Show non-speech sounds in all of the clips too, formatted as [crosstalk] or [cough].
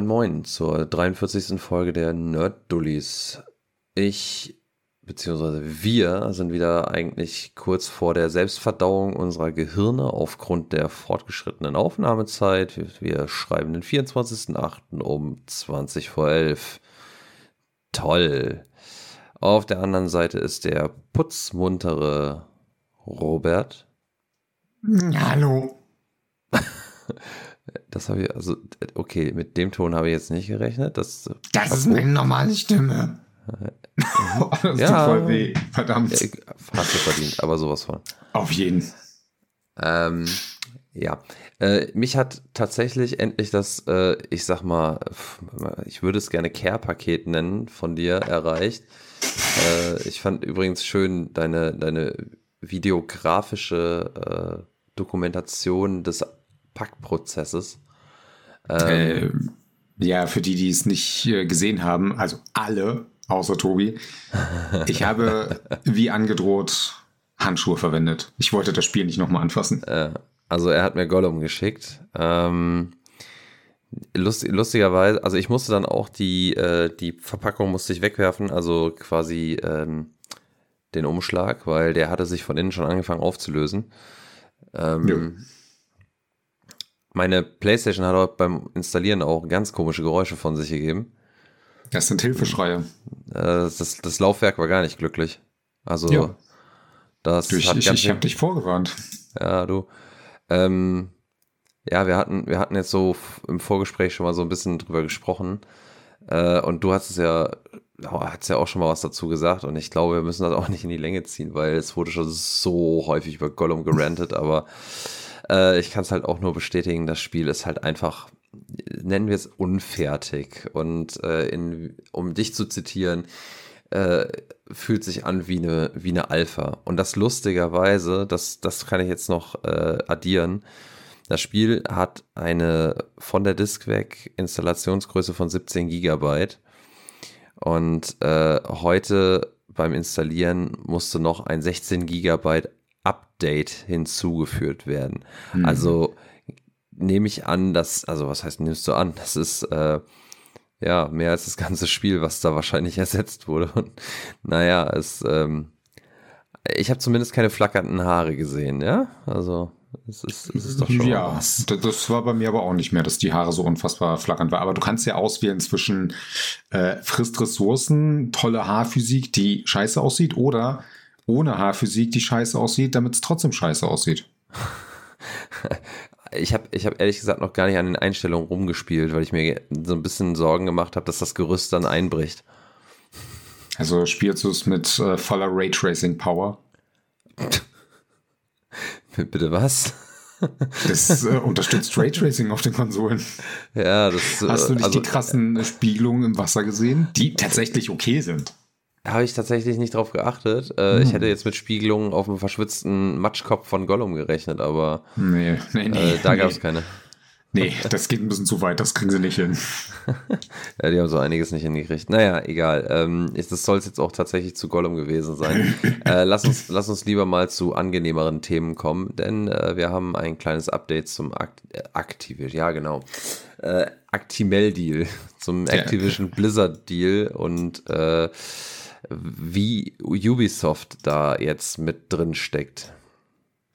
Moin Moin zur 43. Folge der Nerd Dullies. Ich beziehungsweise wir sind wieder eigentlich kurz vor der Selbstverdauung unserer Gehirne aufgrund der fortgeschrittenen Aufnahmezeit. Wir schreiben den 24.08. um 20 vor 11. Toll. Auf der anderen Seite ist der putzmuntere Robert. Hallo. [laughs] Das habe ich, also, okay, mit dem Ton habe ich jetzt nicht gerechnet. Das, das ist meine normale Stimme. [laughs] das ja, tut voll weh, verdammt. Hast du verdient, aber sowas von. Auf jeden. Ähm, ja, äh, mich hat tatsächlich endlich das, äh, ich sag mal, ich würde es gerne Care-Paket nennen, von dir erreicht. Äh, ich fand übrigens schön deine, deine videografische äh, Dokumentation des Packprozesses. Ähm, äh, ja, für die, die es nicht äh, gesehen haben, also alle außer Tobi, [laughs] ich habe wie angedroht Handschuhe verwendet. Ich wollte das Spiel nicht nochmal anfassen. Äh, also er hat mir Gollum geschickt. Ähm, lust, lustigerweise, also ich musste dann auch die, äh, die Verpackung musste ich wegwerfen, also quasi ähm, den Umschlag, weil der hatte sich von innen schon angefangen aufzulösen. Ähm, ja meine Playstation hat auch beim Installieren auch ganz komische Geräusche von sich gegeben. Das sind Hilfeschreie. Äh, das, das Laufwerk war gar nicht glücklich. Also, ja. das Durch, hat ich, ich habe dich vorgewarnt. Ja, du. Ähm, ja, wir hatten, wir hatten jetzt so im Vorgespräch schon mal so ein bisschen drüber gesprochen. Äh, und du hast es ja, hast ja auch schon mal was dazu gesagt. Und ich glaube, wir müssen das auch nicht in die Länge ziehen, weil es wurde schon so häufig über Gollum gerantet, aber äh, ich kann es halt auch nur bestätigen, das Spiel ist halt einfach, nennen wir es unfertig. Und äh, in, um dich zu zitieren, äh, fühlt sich an wie eine, wie eine Alpha. Und das lustigerweise, das, das kann ich jetzt noch äh, addieren. Das Spiel hat eine von der Disk weg Installationsgröße von 17 Gigabyte. Und äh, heute beim Installieren musste noch ein 16 Gigabyte Update hinzugeführt werden. Mhm. Also nehme ich an, dass, also was heißt nimmst du an? [laughs] Das ist äh, ja mehr als das ganze Spiel, was da wahrscheinlich [laughs] ersetzt wurde. Und naja, es, ähm, ich habe zumindest keine flackernden Haare gesehen, ja? Also es ist, es ist doch schon ja, was. das war bei mir aber auch nicht mehr, dass die Haare so unfassbar flackernd war. Aber du kannst ja auswählen zwischen äh, frisst Ressourcen, tolle Haarphysik, die scheiße aussieht, oder ohne Haarphysik, die scheiße aussieht, damit es trotzdem scheiße aussieht. [laughs] ich habe ich hab ehrlich gesagt noch gar nicht an den Einstellungen rumgespielt, weil ich mir so ein bisschen Sorgen gemacht habe, dass das Gerüst dann einbricht. Also spielst du es mit äh, voller Raytracing Power? [laughs] Bitte was? Das äh, unterstützt Raytracing auf den Konsolen. Ja, das. Hast du nicht also, die krassen Spiegelungen im Wasser gesehen, die tatsächlich okay sind? Habe ich tatsächlich nicht drauf geachtet. Äh, hm. Ich hätte jetzt mit Spiegelungen auf dem verschwitzten Matschkopf von Gollum gerechnet, aber nee, nee, nee, äh, da gab es nee. keine. Nee, das geht ein bisschen zu weit, das kriegen sie nicht hin. [laughs] ja, die haben so einiges nicht hingekriegt. Naja, egal. Ähm, das soll es jetzt auch tatsächlich zu Gollum gewesen sein. [laughs] äh, lass, uns, lass uns lieber mal zu angenehmeren Themen kommen, denn äh, wir haben ein kleines Update zum Akt äh, Activision, ja genau, äh, Actimel-Deal, [laughs] zum Activision. Blizzard-Deal und äh, wie Ubisoft da jetzt mit drin steckt.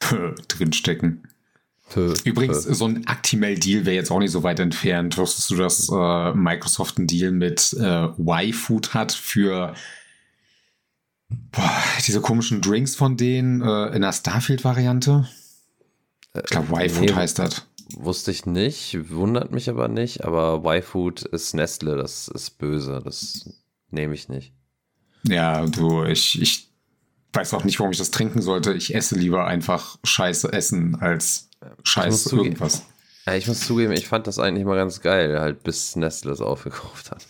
[laughs] Drinstecken. Übrigens, so ein Actimel-Deal wäre jetzt auch nicht so weit entfernt. Wusstest du, dass äh, Microsoft einen Deal mit äh, Y-Food hat für boah, diese komischen Drinks von denen äh, in der Starfield-Variante? Ich glaube, Y-Food nee, heißt das. Wusste ich nicht, wundert mich aber nicht, aber Y-Food ist Nestle, das ist böse, das nehme ich nicht. Ja, du, ich, ich weiß auch nicht, warum ich das trinken sollte. Ich esse lieber einfach scheiße Essen als scheiße irgendwas. Ja, ich muss zugeben, ich fand das eigentlich mal ganz geil, halt bis Nestle es aufgekauft hat.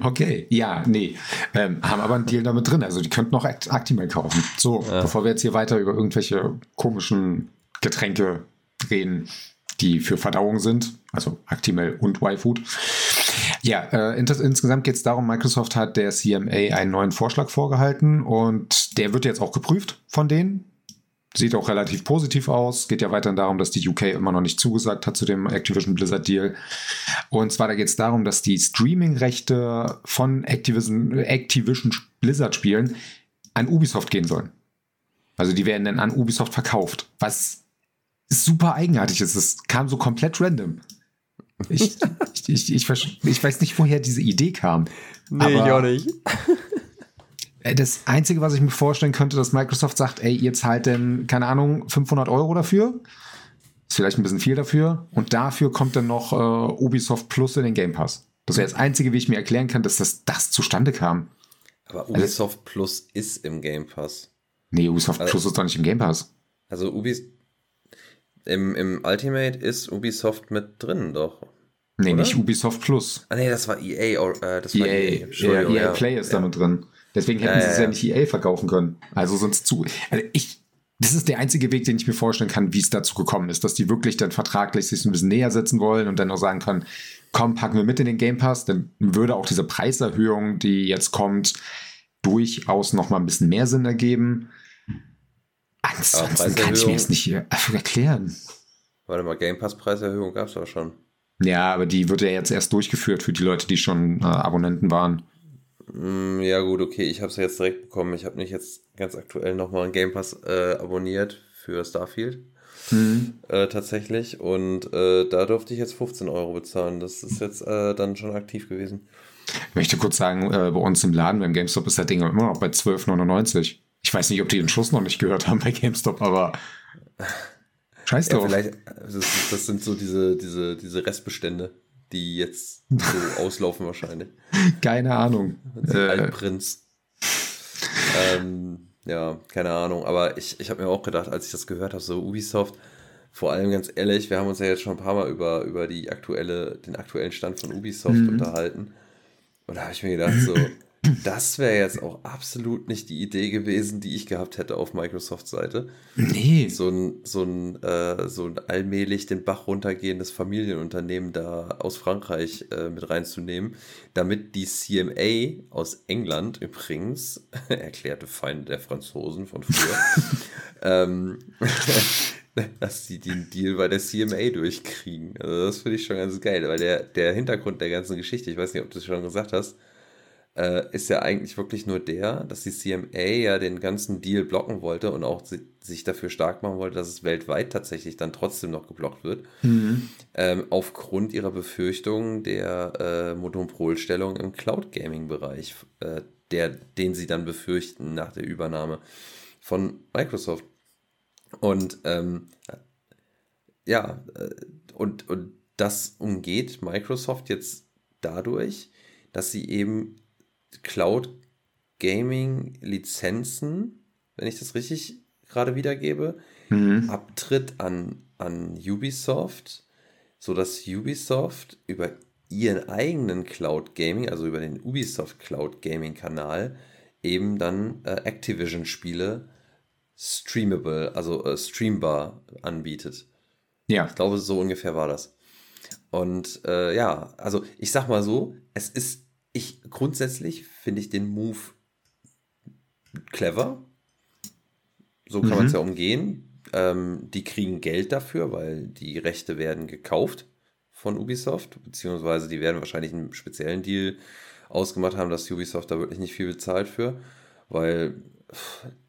Okay, ja, nee. Ähm, haben aber einen Deal damit drin. Also die könnten noch Actimel kaufen. So, ja. bevor wir jetzt hier weiter über irgendwelche komischen Getränke reden, die für Verdauung sind, also Actimel und Y-Food, ja, äh, ins insgesamt geht es darum, Microsoft hat der CMA einen neuen Vorschlag vorgehalten und der wird jetzt auch geprüft von denen. sieht auch relativ positiv aus. Geht ja weiterhin darum, dass die UK immer noch nicht zugesagt hat zu dem Activision Blizzard Deal. Und zwar da geht es darum, dass die Streaming-Rechte von Activision, Activision Blizzard Spielen an Ubisoft gehen sollen. Also die werden dann an Ubisoft verkauft, was super eigenartig ist. Es kam so komplett random. Ich, ich, ich, ich, weiß nicht, woher diese Idee kam. Nee, ich auch nicht. [laughs] Das Einzige, was ich mir vorstellen könnte, dass Microsoft sagt, ey, ihr zahlt denn, keine Ahnung, 500 Euro dafür. Ist vielleicht ein bisschen viel dafür. Und dafür kommt dann noch äh, Ubisoft Plus in den Game Pass. Das wäre das Einzige, wie ich mir erklären kann, dass das, das zustande kam. Aber also Ubisoft also, Plus ist im Game Pass. Nee, Ubisoft also, Plus ist doch nicht im Game Pass. Also Ubisoft im, im Ultimate ist Ubisoft mit drin, doch. Nee, oder? nicht Ubisoft Plus. Ah, nee, das war EA. Or, äh, das EA, war EA. Ja, EA Play ist ja. damit drin. Deswegen hätten sie es ja. ja nicht EA verkaufen können. Also sonst zu. Also ich, das ist der einzige Weg, den ich mir vorstellen kann, wie es dazu gekommen ist, dass die wirklich dann vertraglich sich ein bisschen näher setzen wollen und dann auch sagen können, komm, packen wir mit in den Game Pass, dann würde auch diese Preiserhöhung, die jetzt kommt, durchaus noch mal ein bisschen mehr Sinn ergeben. Ansonsten kann ich mir das nicht erklären. Warte mal, Game Pass Preiserhöhung gab es aber schon. Ja, aber die wird ja jetzt erst durchgeführt für die Leute, die schon äh, Abonnenten waren. Mm, ja, gut, okay, ich habe es jetzt direkt bekommen. Ich habe nicht jetzt ganz aktuell nochmal einen Game Pass äh, abonniert für Starfield. Mhm. Äh, tatsächlich. Und äh, da durfte ich jetzt 15 Euro bezahlen. Das ist jetzt äh, dann schon aktiv gewesen. Ich möchte kurz sagen, äh, bei uns im Laden beim GameStop ist das Ding immer noch bei 12,99. Ich weiß nicht, ob die den Schluss noch nicht gehört haben bei GameStop, aber. Scheiß drauf. Ja, vielleicht, das, das, sind so diese, diese, diese Restbestände, die jetzt so [laughs] auslaufen wahrscheinlich. Keine Ahnung. Äh, Prinz. ähm, ja, keine Ahnung. Aber ich, ich habe mir auch gedacht, als ich das gehört habe, so Ubisoft, vor allem ganz ehrlich, wir haben uns ja jetzt schon ein paar Mal über, über die aktuelle, den aktuellen Stand von Ubisoft mhm. unterhalten. Und da habe ich mir gedacht, so, das wäre jetzt auch absolut nicht die Idee gewesen, die ich gehabt hätte auf Microsoft Seite. Nee. So ein, so ein, äh, so ein allmählich den Bach runtergehendes Familienunternehmen da aus Frankreich äh, mit reinzunehmen, damit die CMA aus England übrigens, [laughs] erklärte Feinde der Franzosen von früher, [laughs] ähm, [laughs] dass sie den Deal bei der CMA durchkriegen. Also das finde ich schon ganz geil, weil der, der Hintergrund der ganzen Geschichte, ich weiß nicht, ob du es schon gesagt hast, äh, ist ja eigentlich wirklich nur der, dass die CMA ja den ganzen Deal blocken wollte und auch si sich dafür stark machen wollte, dass es weltweit tatsächlich dann trotzdem noch geblockt wird. Mhm. Ähm, aufgrund ihrer Befürchtungen der äh, Monopolstellung im Cloud Gaming-Bereich, äh, der, den sie dann befürchten nach der Übernahme von Microsoft. Und ähm, ja, äh, und, und das umgeht Microsoft jetzt dadurch, dass sie eben Cloud Gaming Lizenzen, wenn ich das richtig gerade wiedergebe, mhm. abtritt an, an Ubisoft, sodass Ubisoft über ihren eigenen Cloud Gaming, also über den Ubisoft Cloud Gaming Kanal, eben dann äh, Activision Spiele streamable, also äh, streambar anbietet. Ja. Ich glaube, so ungefähr war das. Und äh, ja, also ich sag mal so, es ist ich grundsätzlich finde ich den Move clever. So kann mhm. man es ja umgehen. Ähm, die kriegen Geld dafür, weil die Rechte werden gekauft von Ubisoft, beziehungsweise die werden wahrscheinlich einen speziellen Deal ausgemacht haben, dass Ubisoft da wirklich nicht viel bezahlt für, weil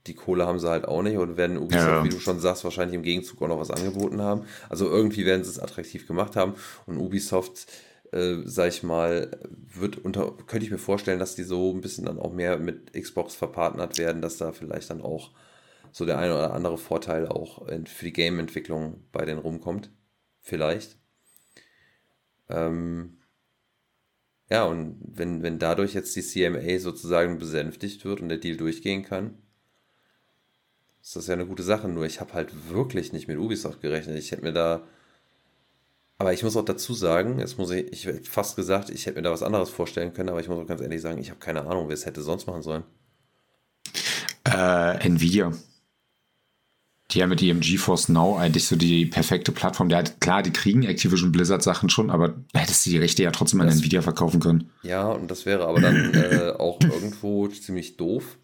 die Kohle haben sie halt auch nicht und werden Ubisoft, ja. wie du schon sagst, wahrscheinlich im Gegenzug auch noch was angeboten haben. Also irgendwie werden sie es attraktiv gemacht haben und Ubisoft äh, sag ich mal, wird unter, könnte ich mir vorstellen, dass die so ein bisschen dann auch mehr mit Xbox verpartnert werden, dass da vielleicht dann auch so der eine oder andere Vorteil auch für die Game-Entwicklung bei denen rumkommt. Vielleicht. Ähm, ja, und wenn, wenn dadurch jetzt die CMA sozusagen besänftigt wird und der Deal durchgehen kann, ist das ja eine gute Sache. Nur ich habe halt wirklich nicht mit Ubisoft gerechnet. Ich hätte mir da aber ich muss auch dazu sagen, jetzt muss ich, ich hätte fast gesagt, ich hätte mir da was anderes vorstellen können, aber ich muss auch ganz ehrlich sagen, ich habe keine Ahnung, wer es hätte sonst machen sollen. Äh, Nvidia. Die haben mit ihrem GeForce Now eigentlich so die perfekte Plattform. Der hat, klar, die kriegen Activision Blizzard Sachen schon, aber hättest du die Rechte ja trotzdem an Nvidia verkaufen können. Ja, und das wäre aber dann äh, auch irgendwo ziemlich doof,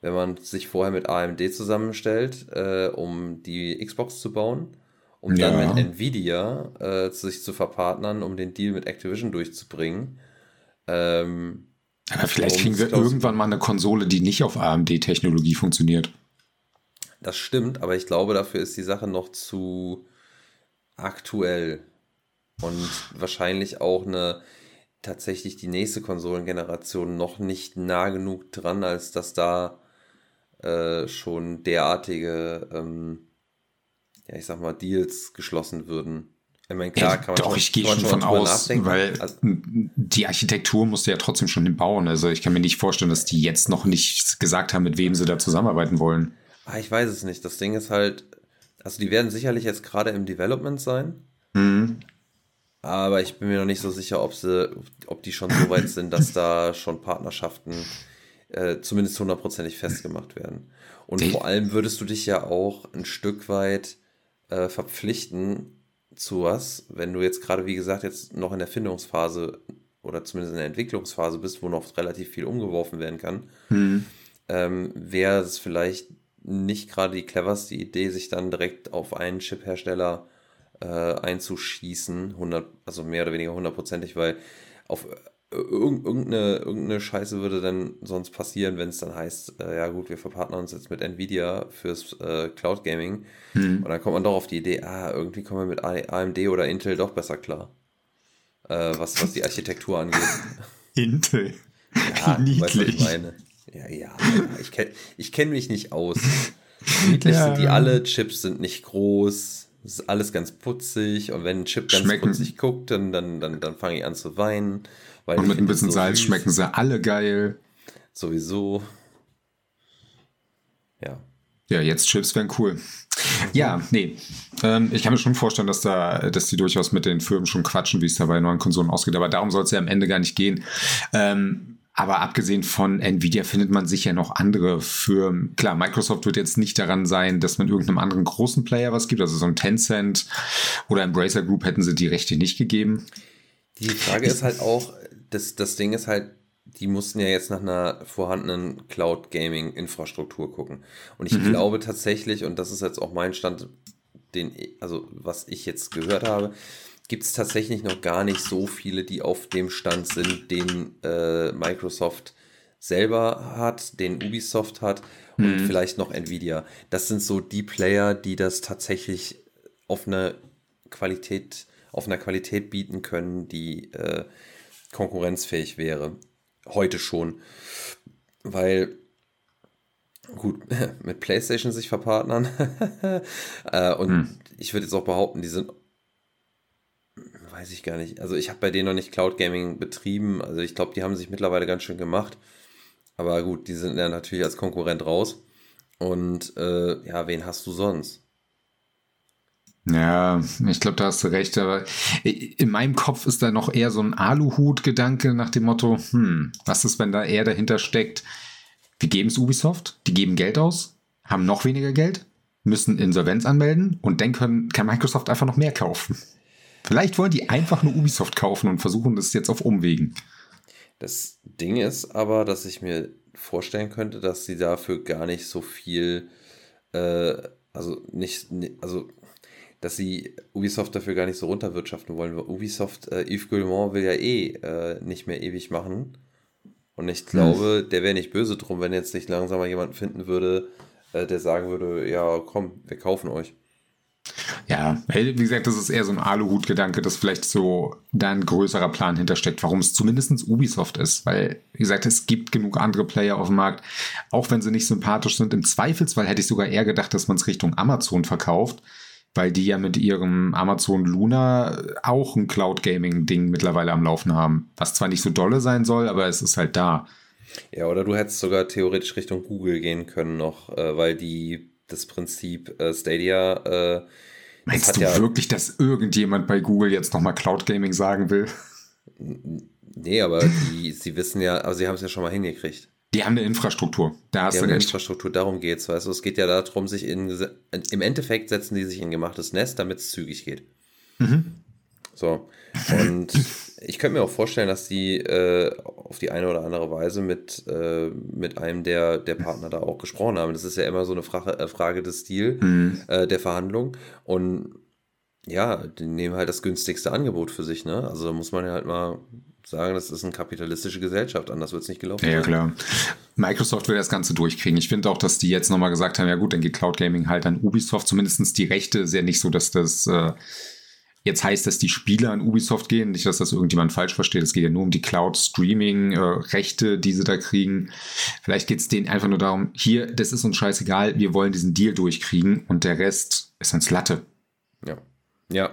wenn man sich vorher mit AMD zusammenstellt, äh, um die Xbox zu bauen, um Ja. dann mit Nvidia äh, sich zu verpartnern, um den Deal mit Activision durchzubringen. Ähm, Aber vielleicht kriegen wir irgendwann mal eine Konsole, die nicht auf AMD-Technologie funktioniert. Das stimmt, aber ich glaube, dafür ist die Sache noch zu aktuell und wahrscheinlich auch eine tatsächlich die nächste Konsolengeneration noch nicht nah genug dran, als dass da äh, schon derartige, ähm, ja, ich sag mal, Deals geschlossen würden. Ich meine, klar, kann man Doch, schon, ich gehe man schon von aus, weil Also, die Architektur musste ja trotzdem schon hinbauen. Also ich kann mir nicht vorstellen, dass die jetzt noch nicht gesagt haben, mit wem sie da zusammenarbeiten wollen. ah, ich weiß es nicht. Das Ding ist halt, also die werden sicherlich jetzt gerade im Development sein. Mhm. Aber ich bin mir noch nicht so sicher, ob sie, ob die schon so weit sind, dass da schon Partnerschaften äh, zumindest hundertprozentig festgemacht werden. Und Die- vor allem würdest du dich ja auch ein Stück weit äh, verpflichten zu was, wenn du jetzt gerade, wie gesagt, jetzt noch in der Findungsphase oder zumindest in der Entwicklungsphase bist, wo noch relativ viel umgeworfen werden kann, Mhm. ähm, wäre es vielleicht nicht gerade die cleverste Idee, sich dann direkt auf einen Chip-Hersteller äh, einzuschießen, 100, also mehr oder weniger hundertprozentig, weil auf irgendeine, irgendeine Scheiße würde dann sonst passieren, wenn es dann heißt, äh, ja gut, wir verpartnern uns jetzt mit Nvidia fürs äh, Cloud Gaming Mhm. und dann kommt man doch auf die Idee, ah, irgendwie kommen wir mit AMD oder Intel doch besser klar, äh, was, was die Architektur angeht. [laughs] Intel. Ja, du weißt, was ich niedlich. meine. Ja, ja, ja. ich kenne ich kenn mich nicht aus. [laughs] Niedlich Ja. sind die alle, Chips sind nicht groß, es ist alles ganz putzig und wenn ein Chip ganz Schmecken. putzig guckt, dann, dann, dann, dann fange ich an zu weinen. Und mit ein bisschen so Salz süß. schmecken sie alle geil. Sowieso. Ja. Ja, jetzt Chips wären cool. Ja, nee. Ähm, ich kann mir schon vorstellen, dass da, dass die durchaus mit den Firmen schon quatschen, wie es da bei neuen Konsolen ausgeht. Aber darum soll es ja am Ende gar nicht gehen. Ähm, aber abgesehen von Nvidia findet man sicher noch andere Firmen. Klar, Microsoft wird jetzt nicht daran sein, dass man irgendeinem anderen großen Player was gibt. Also so ein Tencent oder Embracer Group hätten sie die Rechte nicht gegeben. Die Frage ist halt auch, das, das Ding ist halt, die mussten ja jetzt nach einer vorhandenen Cloud-Gaming-Infrastruktur gucken. Und ich glaube tatsächlich, und das ist jetzt auch mein Stand, den, also was ich jetzt gehört habe, gibt es tatsächlich noch gar nicht so viele, die auf dem Stand sind, den äh, Microsoft selber hat, den Ubisoft hat und vielleicht noch Nvidia. Das sind so die Player, die das tatsächlich auf eine Qualität, auf einer Qualität bieten können, die äh, konkurrenzfähig wäre. Heute schon. Weil, gut, [laughs] mit PlayStation sich verpartnern. [laughs] äh, und ich würde jetzt auch behaupten, die sind, weiß ich gar nicht. Also ich habe bei denen noch nicht Cloud Gaming betrieben. Also ich glaube, die haben sich mittlerweile ganz schön gemacht. Aber gut, die sind ja natürlich als Konkurrent raus. Und äh, ja, wen hast du sonst? Ja, ich glaube, da hast du recht, aber in meinem Kopf ist da noch eher so ein Aluhut-Gedanke nach dem Motto, hm, was ist, wenn da eher dahinter steckt, wir geben es Ubisoft, die geben Geld aus, haben noch weniger Geld, müssen Insolvenz anmelden und dann können, kann Microsoft einfach noch mehr kaufen. Vielleicht wollen die einfach nur Ubisoft kaufen und versuchen das jetzt auf Umwegen. Das Ding ist aber, dass ich mir vorstellen könnte, dass sie dafür gar nicht so viel, äh, also nicht, ni- also dass sie Ubisoft dafür gar nicht so runterwirtschaften wollen. Weil Ubisoft, äh, Yves Guillemot will ja eh äh, nicht mehr ewig machen. Und ich glaube, der wäre nicht böse drum, wenn jetzt nicht langsam mal jemanden finden würde, äh, der sagen würde, ja, komm, wir kaufen euch. Ja, wie gesagt, das ist eher so ein Aluhut-Gedanke, dass vielleicht so da ein größerer Plan hintersteckt, warum es zumindest Ubisoft ist. Weil, wie gesagt, es gibt genug andere Player auf dem Markt, auch wenn sie nicht sympathisch sind. Im Zweifelsfall hätte ich sogar eher gedacht, dass man es Richtung Amazon verkauft, weil die ja mit ihrem Amazon Luna auch ein Cloud-Gaming-Ding mittlerweile am Laufen haben. Was zwar nicht so dolle sein soll, aber es ist halt da. Ja, oder du hättest sogar theoretisch Richtung Google gehen können noch, äh, weil die das Prinzip äh, Stadia äh, Meinst du ja- wirklich, dass irgendjemand bei Google jetzt nochmal Cloud-Gaming sagen will? Nee, aber die, sie wissen ja, aber sie haben es ja schon mal hingekriegt. Die haben eine Infrastruktur. Da hast Die du haben eine. Infrastruktur, darum geht's, weißt du. Es geht ja darum, sich in, im Endeffekt setzen die sich in gemachtes Nest, damit es zügig geht. Mhm. So. Und ich könnte mir auch vorstellen, dass die äh, auf die eine oder andere Weise mit, äh, mit einem der, der Partner da auch gesprochen haben. Das ist ja immer so eine Frage, äh, Frage des Stil Mhm. äh, der Verhandlung. Und ja, die nehmen halt das günstigste Angebot für sich, ne? Also da muss man ja halt mal sagen, das ist eine kapitalistische Gesellschaft, anders wird es nicht gelaufen. Ja, sein. klar. Microsoft will das Ganze durchkriegen. Ich finde auch, dass die jetzt nochmal gesagt haben, ja gut, dann geht Cloud Gaming halt an Ubisoft. Zumindest die Rechte ist ja nicht so, dass das äh, jetzt heißt, dass die Spiele an Ubisoft gehen. Nicht, dass das irgendjemand falsch versteht. Es geht ja nur um die Cloud-Streaming-Rechte, die sie da kriegen. Vielleicht geht es denen einfach nur darum, hier, das ist uns scheißegal, wir wollen diesen Deal durchkriegen und der Rest ist uns Latte. Ja, ja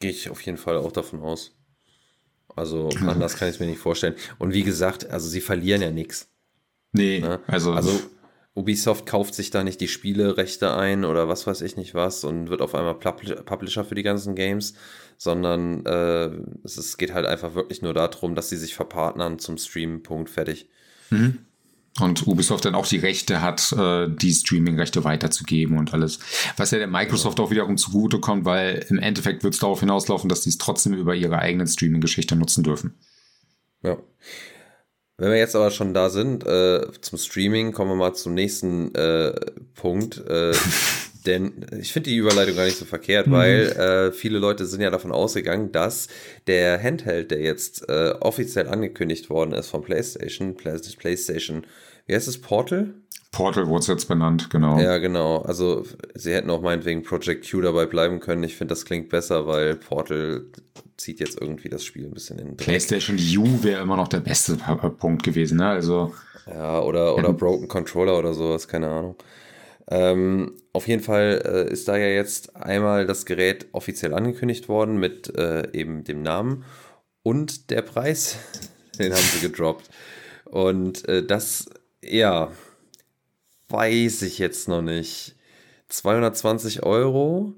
gehe ich auf jeden Fall auch davon aus. Also anders kann ich es mir nicht vorstellen. Und wie gesagt, also sie verlieren ja nichts. Nee, Ne? also, Also Ubisoft kauft sich da nicht die Spielerechte ein oder was weiß ich nicht was und wird auf einmal Publi- Publisher für die ganzen Games, sondern äh, es ist, geht halt einfach wirklich nur darum, dass sie sich verpartnern zum Stream, Punkt, fertig. Und Ubisoft dann auch die Rechte hat, äh, die Streaming-Rechte weiterzugeben und alles. Was ja der Microsoft auch wiederum zugutekommt, weil im Endeffekt wird es darauf hinauslaufen, dass die es trotzdem über ihre eigenen Streaming-Geschichte nutzen dürfen. Ja. Wenn wir jetzt aber schon da sind, äh, zum Streaming, kommen wir mal zum nächsten äh, Punkt. [laughs] Denn ich finde die Überleitung gar nicht so verkehrt, weil äh, viele Leute sind ja davon ausgegangen, dass der Handheld, der jetzt äh, offiziell angekündigt worden ist von PlayStation, Play- PlayStation, wie heißt es, Portal? Portal wurde es jetzt benannt, genau. Ja, genau. Also sie hätten auch meinetwegen Project Q dabei bleiben können. Ich finde, das klingt besser, weil Portal zieht jetzt irgendwie das Spiel ein bisschen in den Dreck. PlayStation U wäre immer noch der beste Punkt gewesen, ne? Also, Ja, oder, oder Broken Controller oder sowas, keine Ahnung. Ähm, auf jeden Fall äh, ist da ja jetzt einmal das Gerät offiziell angekündigt worden mit äh, eben dem Namen und der Preis, [laughs] den haben sie gedroppt. Und äh, das, ja, weiß ich jetzt noch nicht. 220 Euro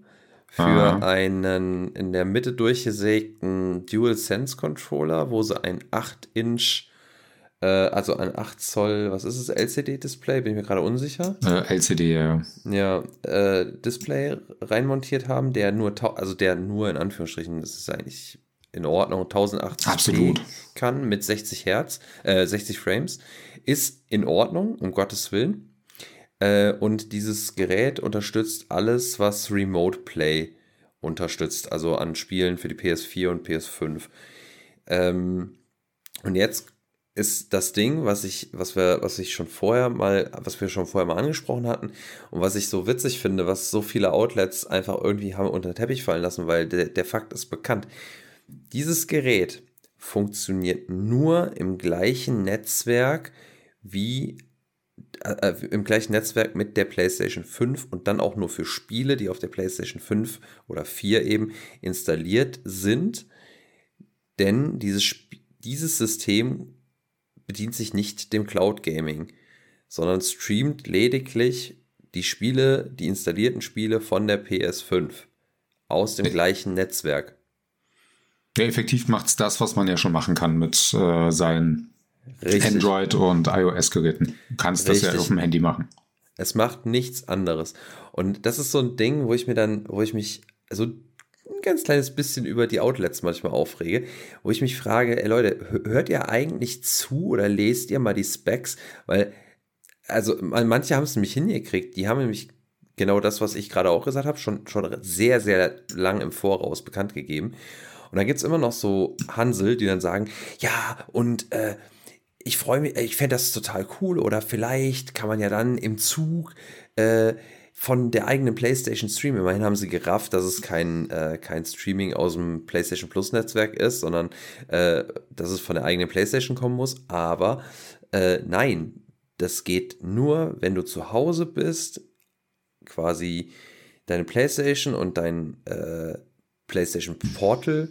für Aha. einen in der Mitte durchgesägten DualSense Controller, wo sie ein 8-Inch äh, also ein 8 Zoll, was ist es, LCD-Display, bin ich mir gerade unsicher. äh, LCD, ja. Ja, äh, Display reinmontiert haben, der nur, also der nur in Anführungsstrichen, das ist eigentlich in Ordnung, 1080p Absolut. kann mit 60 Hertz, äh, 60 Frames, ist in Ordnung, um Gottes Willen. Äh, und dieses Gerät unterstützt alles, was Remote Play unterstützt, also an Spielen für die PS4 und PS5. Ähm, und jetzt ist das Ding, was ich, was wir, was ich schon vorher mal, was wir schon vorher mal angesprochen hatten und was ich so witzig finde, was so viele Outlets einfach irgendwie haben unter den Teppich fallen lassen, weil der, der Fakt ist bekannt. Dieses Gerät funktioniert nur im gleichen Netzwerk wie äh, im gleichen Netzwerk mit der PlayStation 5 und dann auch nur für Spiele, die auf der PlayStation 5 oder 4 eben installiert sind. Denn dieses, Sp- dieses System bedient sich nicht dem Cloud Gaming, sondern streamt lediglich die Spiele, die installierten Spiele von der PS5 aus dem gleichen Netzwerk. Ja, effektiv macht es das, was man ja schon machen kann mit äh, seinen Richtig. Android- und iOS-Geräten. Du kannst das ja Richtig. auf dem Handy machen. Es macht nichts anderes. Und das ist so ein Ding, wo ich mir dann, wo ich mich so ein ganz kleines bisschen über die Outlets manchmal aufrege, wo ich mich frage, ey Leute, hö- hört ihr eigentlich zu oder lest ihr mal die Specs? Weil, also man- manche haben es nämlich hingekriegt, die haben nämlich genau das, was ich gerade auch gesagt habe, schon, schon sehr, sehr lang im Voraus bekannt gegeben. Und dann gibt es immer noch so Hansel, die dann sagen, ja, und äh, ich freue mich, ich fände das total cool oder vielleicht kann man ja dann im Zug äh, von der eigenen PlayStation streamen. Immerhin haben sie gerafft, dass es kein, äh, kein Streaming aus dem PlayStation Plus Netzwerk ist, sondern äh, dass es von der eigenen PlayStation kommen muss. Aber äh, nein, das geht nur, wenn du zu Hause bist, quasi deine PlayStation und dein äh, PlayStation Portal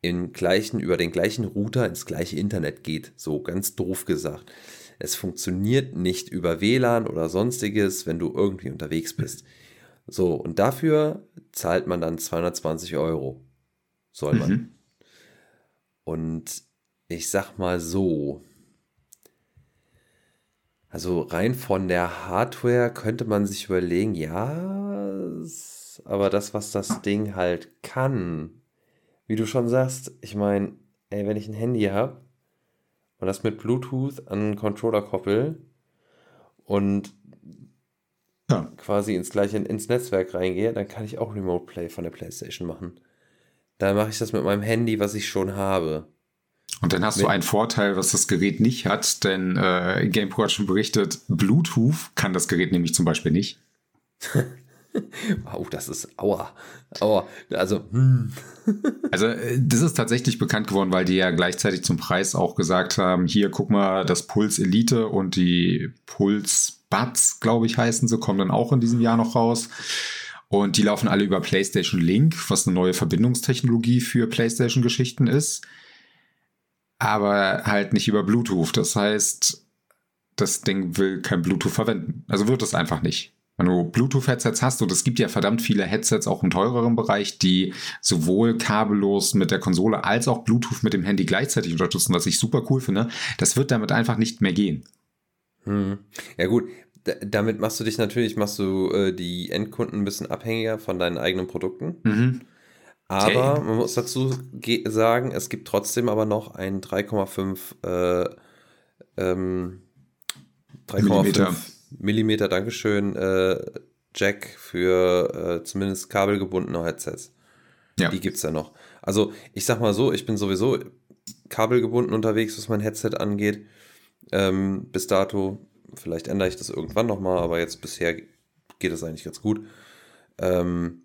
im gleichen, über den gleichen Router ins gleiche Internet geht. So ganz doof gesagt. Es funktioniert nicht über WLAN oder sonstiges, wenn du irgendwie unterwegs bist. So, und dafür zahlt man dann 220 Euro. Soll man. Mhm. Und ich sag mal so, also rein von der Hardware könnte man sich überlegen, ja, aber das, was das Ding halt kann, wie du schon sagst, ich meine, ey, wenn ich ein Handy habe und das mit Bluetooth an einen Controller koppel und Ja. quasi ins gleiche ins Netzwerk reingehe, dann kann ich auch Remote Play von der PlayStation machen. Dann mache ich das mit meinem Handy, was ich schon habe. Und dann hast du einen Vorteil, was das Gerät nicht hat, denn äh, GamePro hat schon berichtet, Bluetooth kann das Gerät nämlich zum Beispiel nicht. [laughs] [laughs] Wow, das ist aua. Aua. Also, hm. [laughs] Also äh, das ist tatsächlich bekannt geworden, weil die ja gleichzeitig zum Preis auch gesagt haben, hier guck mal, das Puls Elite und die Puls Buds, glaube ich, heißen sie, kommen dann auch in diesem Jahr noch raus. Und die laufen alle über PlayStation Link, was eine neue Verbindungstechnologie für PlayStation-Geschichten ist. Aber halt nicht über Bluetooth. Das heißt, das Ding will kein Bluetooth verwenden. Also wird es einfach nicht. Wenn du Bluetooth-Headsets hast, und es gibt ja verdammt viele Headsets auch im teureren Bereich, die sowohl kabellos mit der Konsole als auch Bluetooth mit dem Handy gleichzeitig unterstützen, was ich super cool finde, das wird damit einfach nicht mehr gehen. Hm. Ja gut, damit machst du dich natürlich, machst du äh, die Endkunden ein bisschen abhängiger von deinen eigenen Produkten. Mhm. Aber Okay. man muss dazu ge- sagen, es gibt trotzdem aber noch einen 3,5 äh, ähm, 3,5 Millimeter. Dankeschön, äh, Jack für äh, zumindest kabelgebundene Headsets. Ja. Die gibt es ja noch. Also ich sag mal so, ich bin sowieso kabelgebunden unterwegs, was mein Headset angeht. Ähm, bis dato, vielleicht ändere ich das irgendwann nochmal, aber jetzt bisher geht es eigentlich ganz gut. Ähm,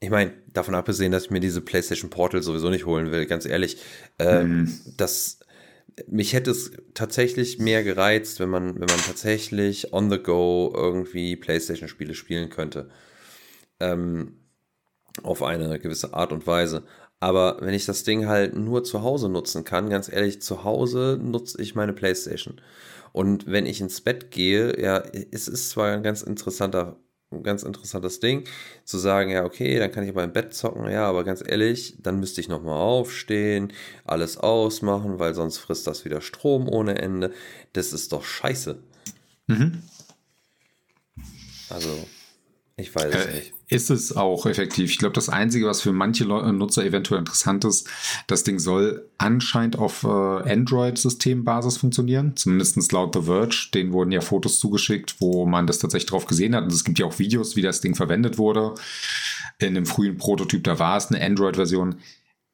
ich meine, davon abgesehen, dass ich mir diese PlayStation Portal sowieso nicht holen will, ganz ehrlich, ähm, Mhm. das mich hätte es tatsächlich mehr gereizt, wenn man, wenn man tatsächlich on the go irgendwie PlayStation-Spiele spielen könnte. Ähm, auf eine gewisse Art und Weise. Aber wenn ich das Ding halt nur zu Hause nutzen kann, ganz ehrlich, zu Hause nutze ich meine Playstation. Und wenn ich ins Bett gehe, ja, es ist zwar ein ganz interessanter, ein ganz interessantes Ding, zu sagen, ja, okay, dann kann ich aber im Bett zocken, ja, aber ganz ehrlich, dann müsste ich nochmal aufstehen, alles ausmachen, weil sonst frisst das wieder Strom ohne Ende. Das ist doch scheiße. Mhm. Also, ich weiß es Äh, nicht. ist es auch effektiv. Ich glaube, das Einzige, was für manche Leu Nutzer eventuell interessant ist, das Ding soll anscheinend auf äh, Android-Systembasis funktionieren. Zumindest laut The Verge. Denen wurden ja Fotos zugeschickt, wo man das tatsächlich drauf gesehen hat. Und es gibt ja auch Videos, wie das Ding verwendet wurde. In dem frühen Prototyp, da war es eine Android-Version.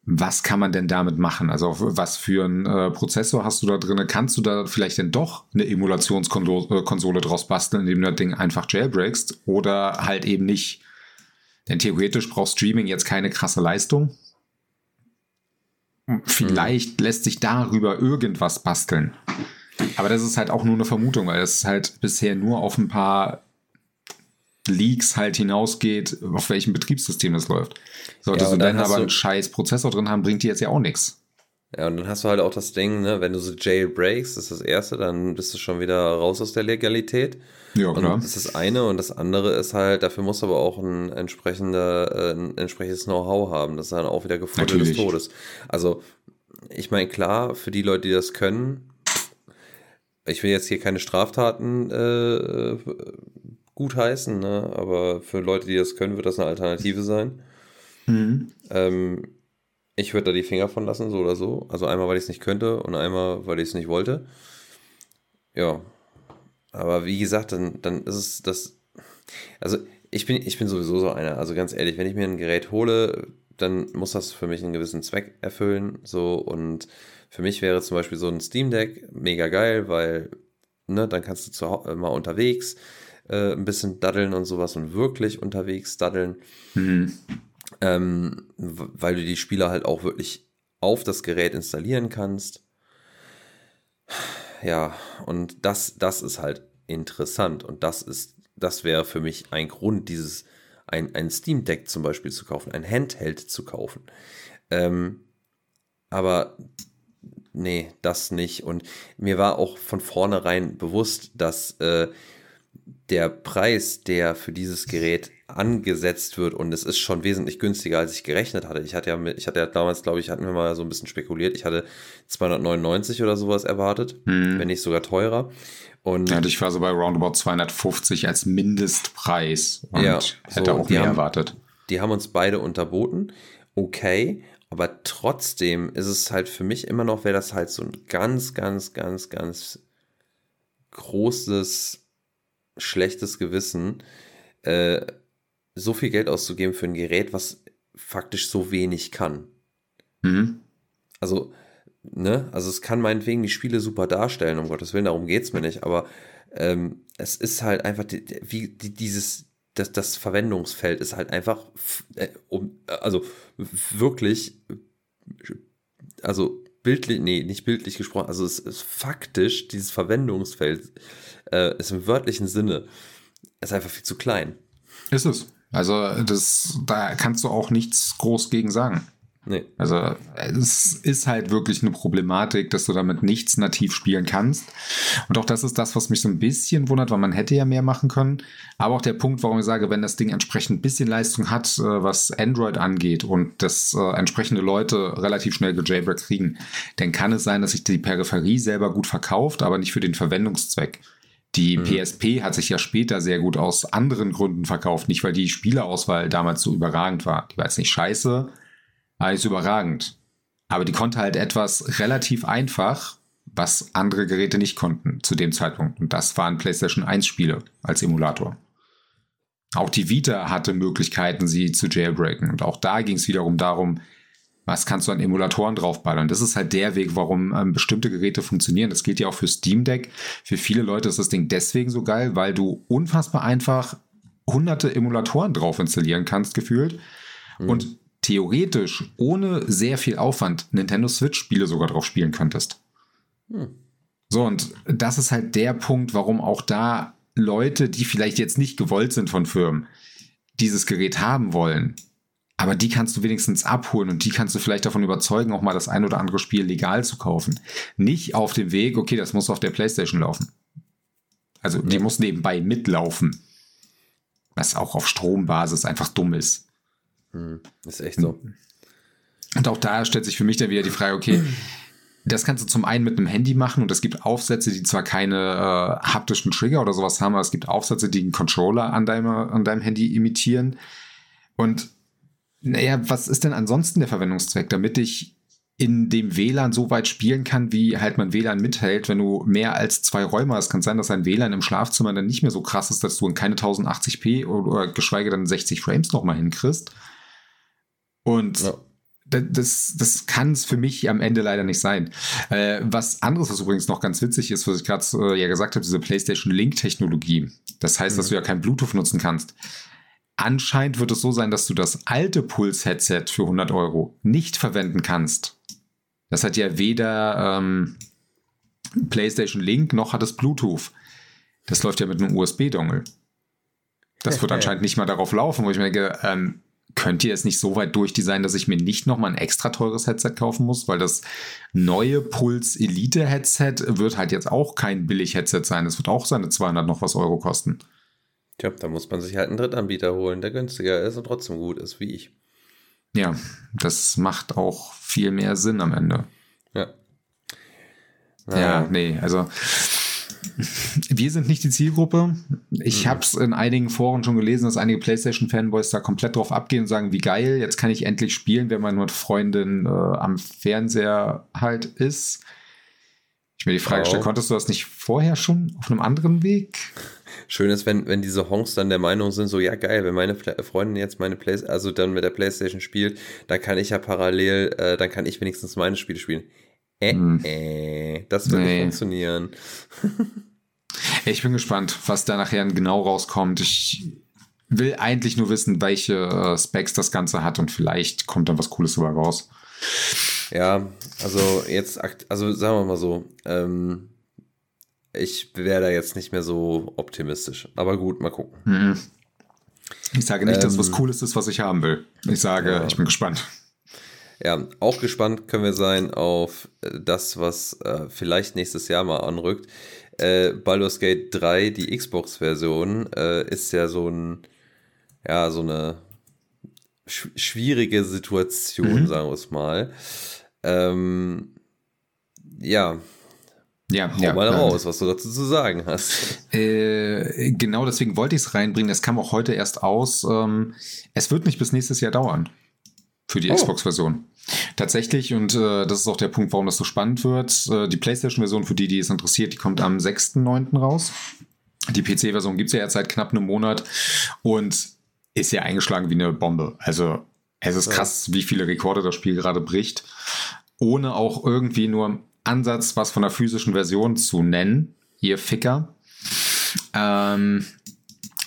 Was kann man denn damit machen? Also was für einen äh, Prozessor hast du da drin? Kannst du da vielleicht denn doch eine Emulationskonsole äh, draus basteln, indem du das Ding einfach jailbreakst oder halt eben nicht? Denn theoretisch braucht Streaming jetzt keine krasse Leistung. Vielleicht lässt sich darüber irgendwas basteln. Aber das ist halt auch nur eine Vermutung, weil das halt bisher nur auf ein paar Leaks halt hinausgeht, auf welchem Betriebssystem das läuft. Solltest Ja, und du dann dann aber einen scheiß Prozessor drin haben, bringt die jetzt ja auch nichts. Ja, und dann hast du halt auch das Ding, ne, wenn du so jailbreaks, das ist das erste, dann bist du schon wieder raus aus der Legalität. Ja, Und klar. das ist das eine und das andere ist halt, dafür musst du aber auch ein entsprechender, äh, ein entsprechendes Know-how haben. Das ist dann auch wieder Gefunden des. Todes. Also, ich meine, klar, für die Leute, die das können, ich will jetzt hier keine Straftaten äh, gutheißen, ne? aber für Leute, die das können, wird das eine Alternative sein. Mhm. Ähm, ich würde da die Finger von lassen, so oder so. Also einmal, weil ich es nicht könnte und einmal, weil ich es nicht wollte. Ja. Aber wie gesagt, dann, dann ist es das. Also ich bin, ich bin sowieso so einer. Also ganz ehrlich, wenn ich mir ein Gerät hole, dann muss das für mich einen gewissen Zweck erfüllen. So und für mich wäre zum Beispiel so ein Steam Deck mega geil, weil ne, dann kannst du zu, Hau- mal unterwegs äh, ein bisschen daddeln und sowas und wirklich unterwegs daddeln Mhm. ähm, weil du die Spiele halt auch wirklich auf das Gerät installieren kannst. Ja, und das, das ist halt interessant und das ist, das wäre für mich ein Grund, dieses, ein, ein Steam Deck zum Beispiel zu kaufen, ein Handheld zu kaufen. Ähm, aber nee, das nicht. Und mir war auch von vornherein bewusst, dass äh, der Preis, der für dieses Gerät angesetzt wird, und es ist schon wesentlich günstiger, als ich gerechnet hatte. Ich hatte ja, ich hatte ja damals, glaube ich, hatten wir mal so ein bisschen spekuliert. Ich hatte 299 oder sowas erwartet, Mhm. wenn nicht sogar teurer. Und Ja, ich war so bei roundabout 250 als Mindestpreis und Ja, hätte so, auch mehr haben- erwartet. die haben uns beide unterboten. Okay. aber trotzdem ist es halt für mich immer noch, wäre das halt so ein ganz, ganz, ganz, ganz großes, schlechtes Gewissen, äh, so viel Geld auszugeben für ein Gerät, was faktisch so wenig kann. Mhm. Also, ne, also es kann meinetwegen die Spiele super darstellen, um Gottes Willen, darum geht es mir nicht, aber ähm, es ist halt einfach, die, wie die, dieses, das, das Verwendungsfeld ist halt einfach, äh, um, also wirklich, also bildlich, nee, nicht bildlich gesprochen, also es ist faktisch, dieses Verwendungsfeld äh, ist im wörtlichen Sinne, ist einfach viel zu klein. Ist es. Also das, da kannst du auch nichts groß gegen sagen. Nee. Also es ist halt wirklich eine Problematik, dass du damit nichts nativ spielen kannst. Und auch das ist das, was mich so ein bisschen wundert, weil man hätte ja mehr machen können. Aber auch der Punkt, warum ich sage, wenn das Ding entsprechend ein bisschen Leistung hat, äh, was Android angeht und das äh, entsprechende Leute relativ schnell gejailbreak kriegen, dann kann es sein, dass sich die Peripherie selber gut verkauft, aber nicht für den Verwendungszweck. Die mhm. PSP hat sich ja später sehr gut aus anderen Gründen verkauft, nicht weil die Spielerauswahl damals so überragend war. Die war jetzt nicht scheiße, aber ist überragend. Aber die konnte halt etwas relativ einfach, was andere Geräte nicht konnten zu dem Zeitpunkt. Und das waren PlayStation 1 Spiele als Emulator. Auch die Vita hatte Möglichkeiten, sie zu jailbreaken. Und auch da ging es wiederum darum, was kannst du an Emulatoren draufballern? Das ist halt der Weg, warum ähm, bestimmte Geräte funktionieren. Das gilt ja auch für Steam Deck. Für viele Leute ist das Ding deswegen so geil, weil du unfassbar einfach hunderte Emulatoren drauf installieren kannst, gefühlt. Mhm. Und theoretisch ohne sehr viel Aufwand Nintendo Switch-Spiele sogar drauf spielen könntest. Hm. So, und das ist halt der Punkt, warum auch da Leute, die vielleicht jetzt nicht gewollt sind von Firmen, dieses Gerät haben wollen. Aber die kannst du wenigstens abholen und die kannst du vielleicht davon überzeugen, auch mal das ein oder andere Spiel legal zu kaufen. Nicht auf dem Weg, okay, das muss auf der Playstation laufen. Also die muss nebenbei mitlaufen. Was auch auf Strombasis einfach dumm ist. Hm, ist echt so. Und auch da stellt sich für mich dann wieder die Frage, okay, das kannst du zum einen mit einem Handy machen und es gibt Aufsätze, die zwar keine äh, haptischen Trigger oder sowas haben, aber es gibt Aufsätze, die einen Controller an deinem, an deinem Handy imitieren. Und naja, was ist denn ansonsten der Verwendungszweck? Damit ich in dem WLAN so weit spielen kann, wie halt mein WLAN mithält, wenn du mehr als zwei Räume hast. Kann sein, dass ein WLAN im Schlafzimmer dann nicht mehr so krass ist, dass du in keine 1080p oder, oder geschweige denn 60 Frames nochmal hinkriegst. Und ja. das, das kann es für mich am Ende leider nicht sein. Äh, was anderes, was übrigens noch ganz witzig ist, was ich gerade äh, ja gesagt habe, diese PlayStation Link-Technologie. Das heißt, mhm. dass du ja kein Bluetooth nutzen kannst. Anscheinend wird es so sein, dass du das alte Puls-Headset für 100 Euro nicht verwenden kannst. Das hat ja weder ähm, PlayStation Link noch hat es Bluetooth. Das läuft ja mit einem USB-Dongle. Das wird anscheinend nicht mal darauf laufen, wo ich mir denke, ähm, könnt ihr es nicht so weit durchdesignen, dass ich mir nicht nochmal ein extra teures Headset kaufen muss? Weil das neue Puls Elite Headset wird halt jetzt auch kein billig Headset sein. Es wird auch seine 200 noch was Euro kosten. Tja, da muss man sich halt einen Drittanbieter holen, der günstiger ist und trotzdem gut ist, wie ich. Ja, das macht auch viel mehr Sinn am Ende. Ja. Ja, ja nee, also wir sind nicht die Zielgruppe. Ich mhm. habe es in einigen Foren schon gelesen, dass einige PlayStation-Fanboys da komplett drauf abgehen und sagen, wie geil, jetzt kann ich endlich spielen, wenn man mit Freundin äh, am Fernseher halt ist. Ich mir die Frage oh. stelle, konntest du das nicht vorher schon auf einem anderen Weg? Schön ist, wenn, wenn diese Honks dann der Meinung sind, so, ja geil, wenn meine Freundin jetzt meine Play also dann mit der Playstation spielt, dann kann ich ja parallel, äh, dann kann ich wenigstens meine Spiele spielen. Äh, hm. äh, das wird nee. nicht funktionieren. ich bin gespannt, was da nachher genau rauskommt. Ich will eigentlich nur wissen, welche äh, Specs das Ganze hat und vielleicht kommt dann was Cooles dabei raus. Ja, also jetzt, also sagen wir mal so, ähm, ich wäre da jetzt nicht mehr so optimistisch. Aber gut, mal gucken. Mhm. Ich sage nicht, ähm, dass was Cooles ist, was ich haben will. Ich sage, ja. ich bin gespannt. Ja, auch gespannt können wir sein auf äh, das, was äh, vielleicht nächstes Jahr mal anrückt. Äh, Baldur's Gate 3, die Xbox-Version, äh, ist ja so ein, ja, so eine sch schwierige Situation, mhm. sagen wir es mal. Ähm, ja, ja, Hau ja, mal raus, was du dazu zu sagen hast. Äh, genau deswegen wollte ich es reinbringen. Das kam auch heute erst aus. Ähm, es wird nicht bis nächstes Jahr dauern für die oh. Xbox-Version. Tatsächlich, und äh, das ist auch der Punkt, warum das so spannend wird. Äh, die PlayStation-Version, für die, die es interessiert, die kommt am 6.9. raus. Die PC-Version gibt es ja jetzt seit knapp einem Monat und ist ja eingeschlagen wie eine Bombe. Also es ist krass, wie viele Rekorde das Spiel gerade bricht, ohne auch irgendwie nur Ansatz was von der physischen Version zu nennen, ihr Ficker. Ähm,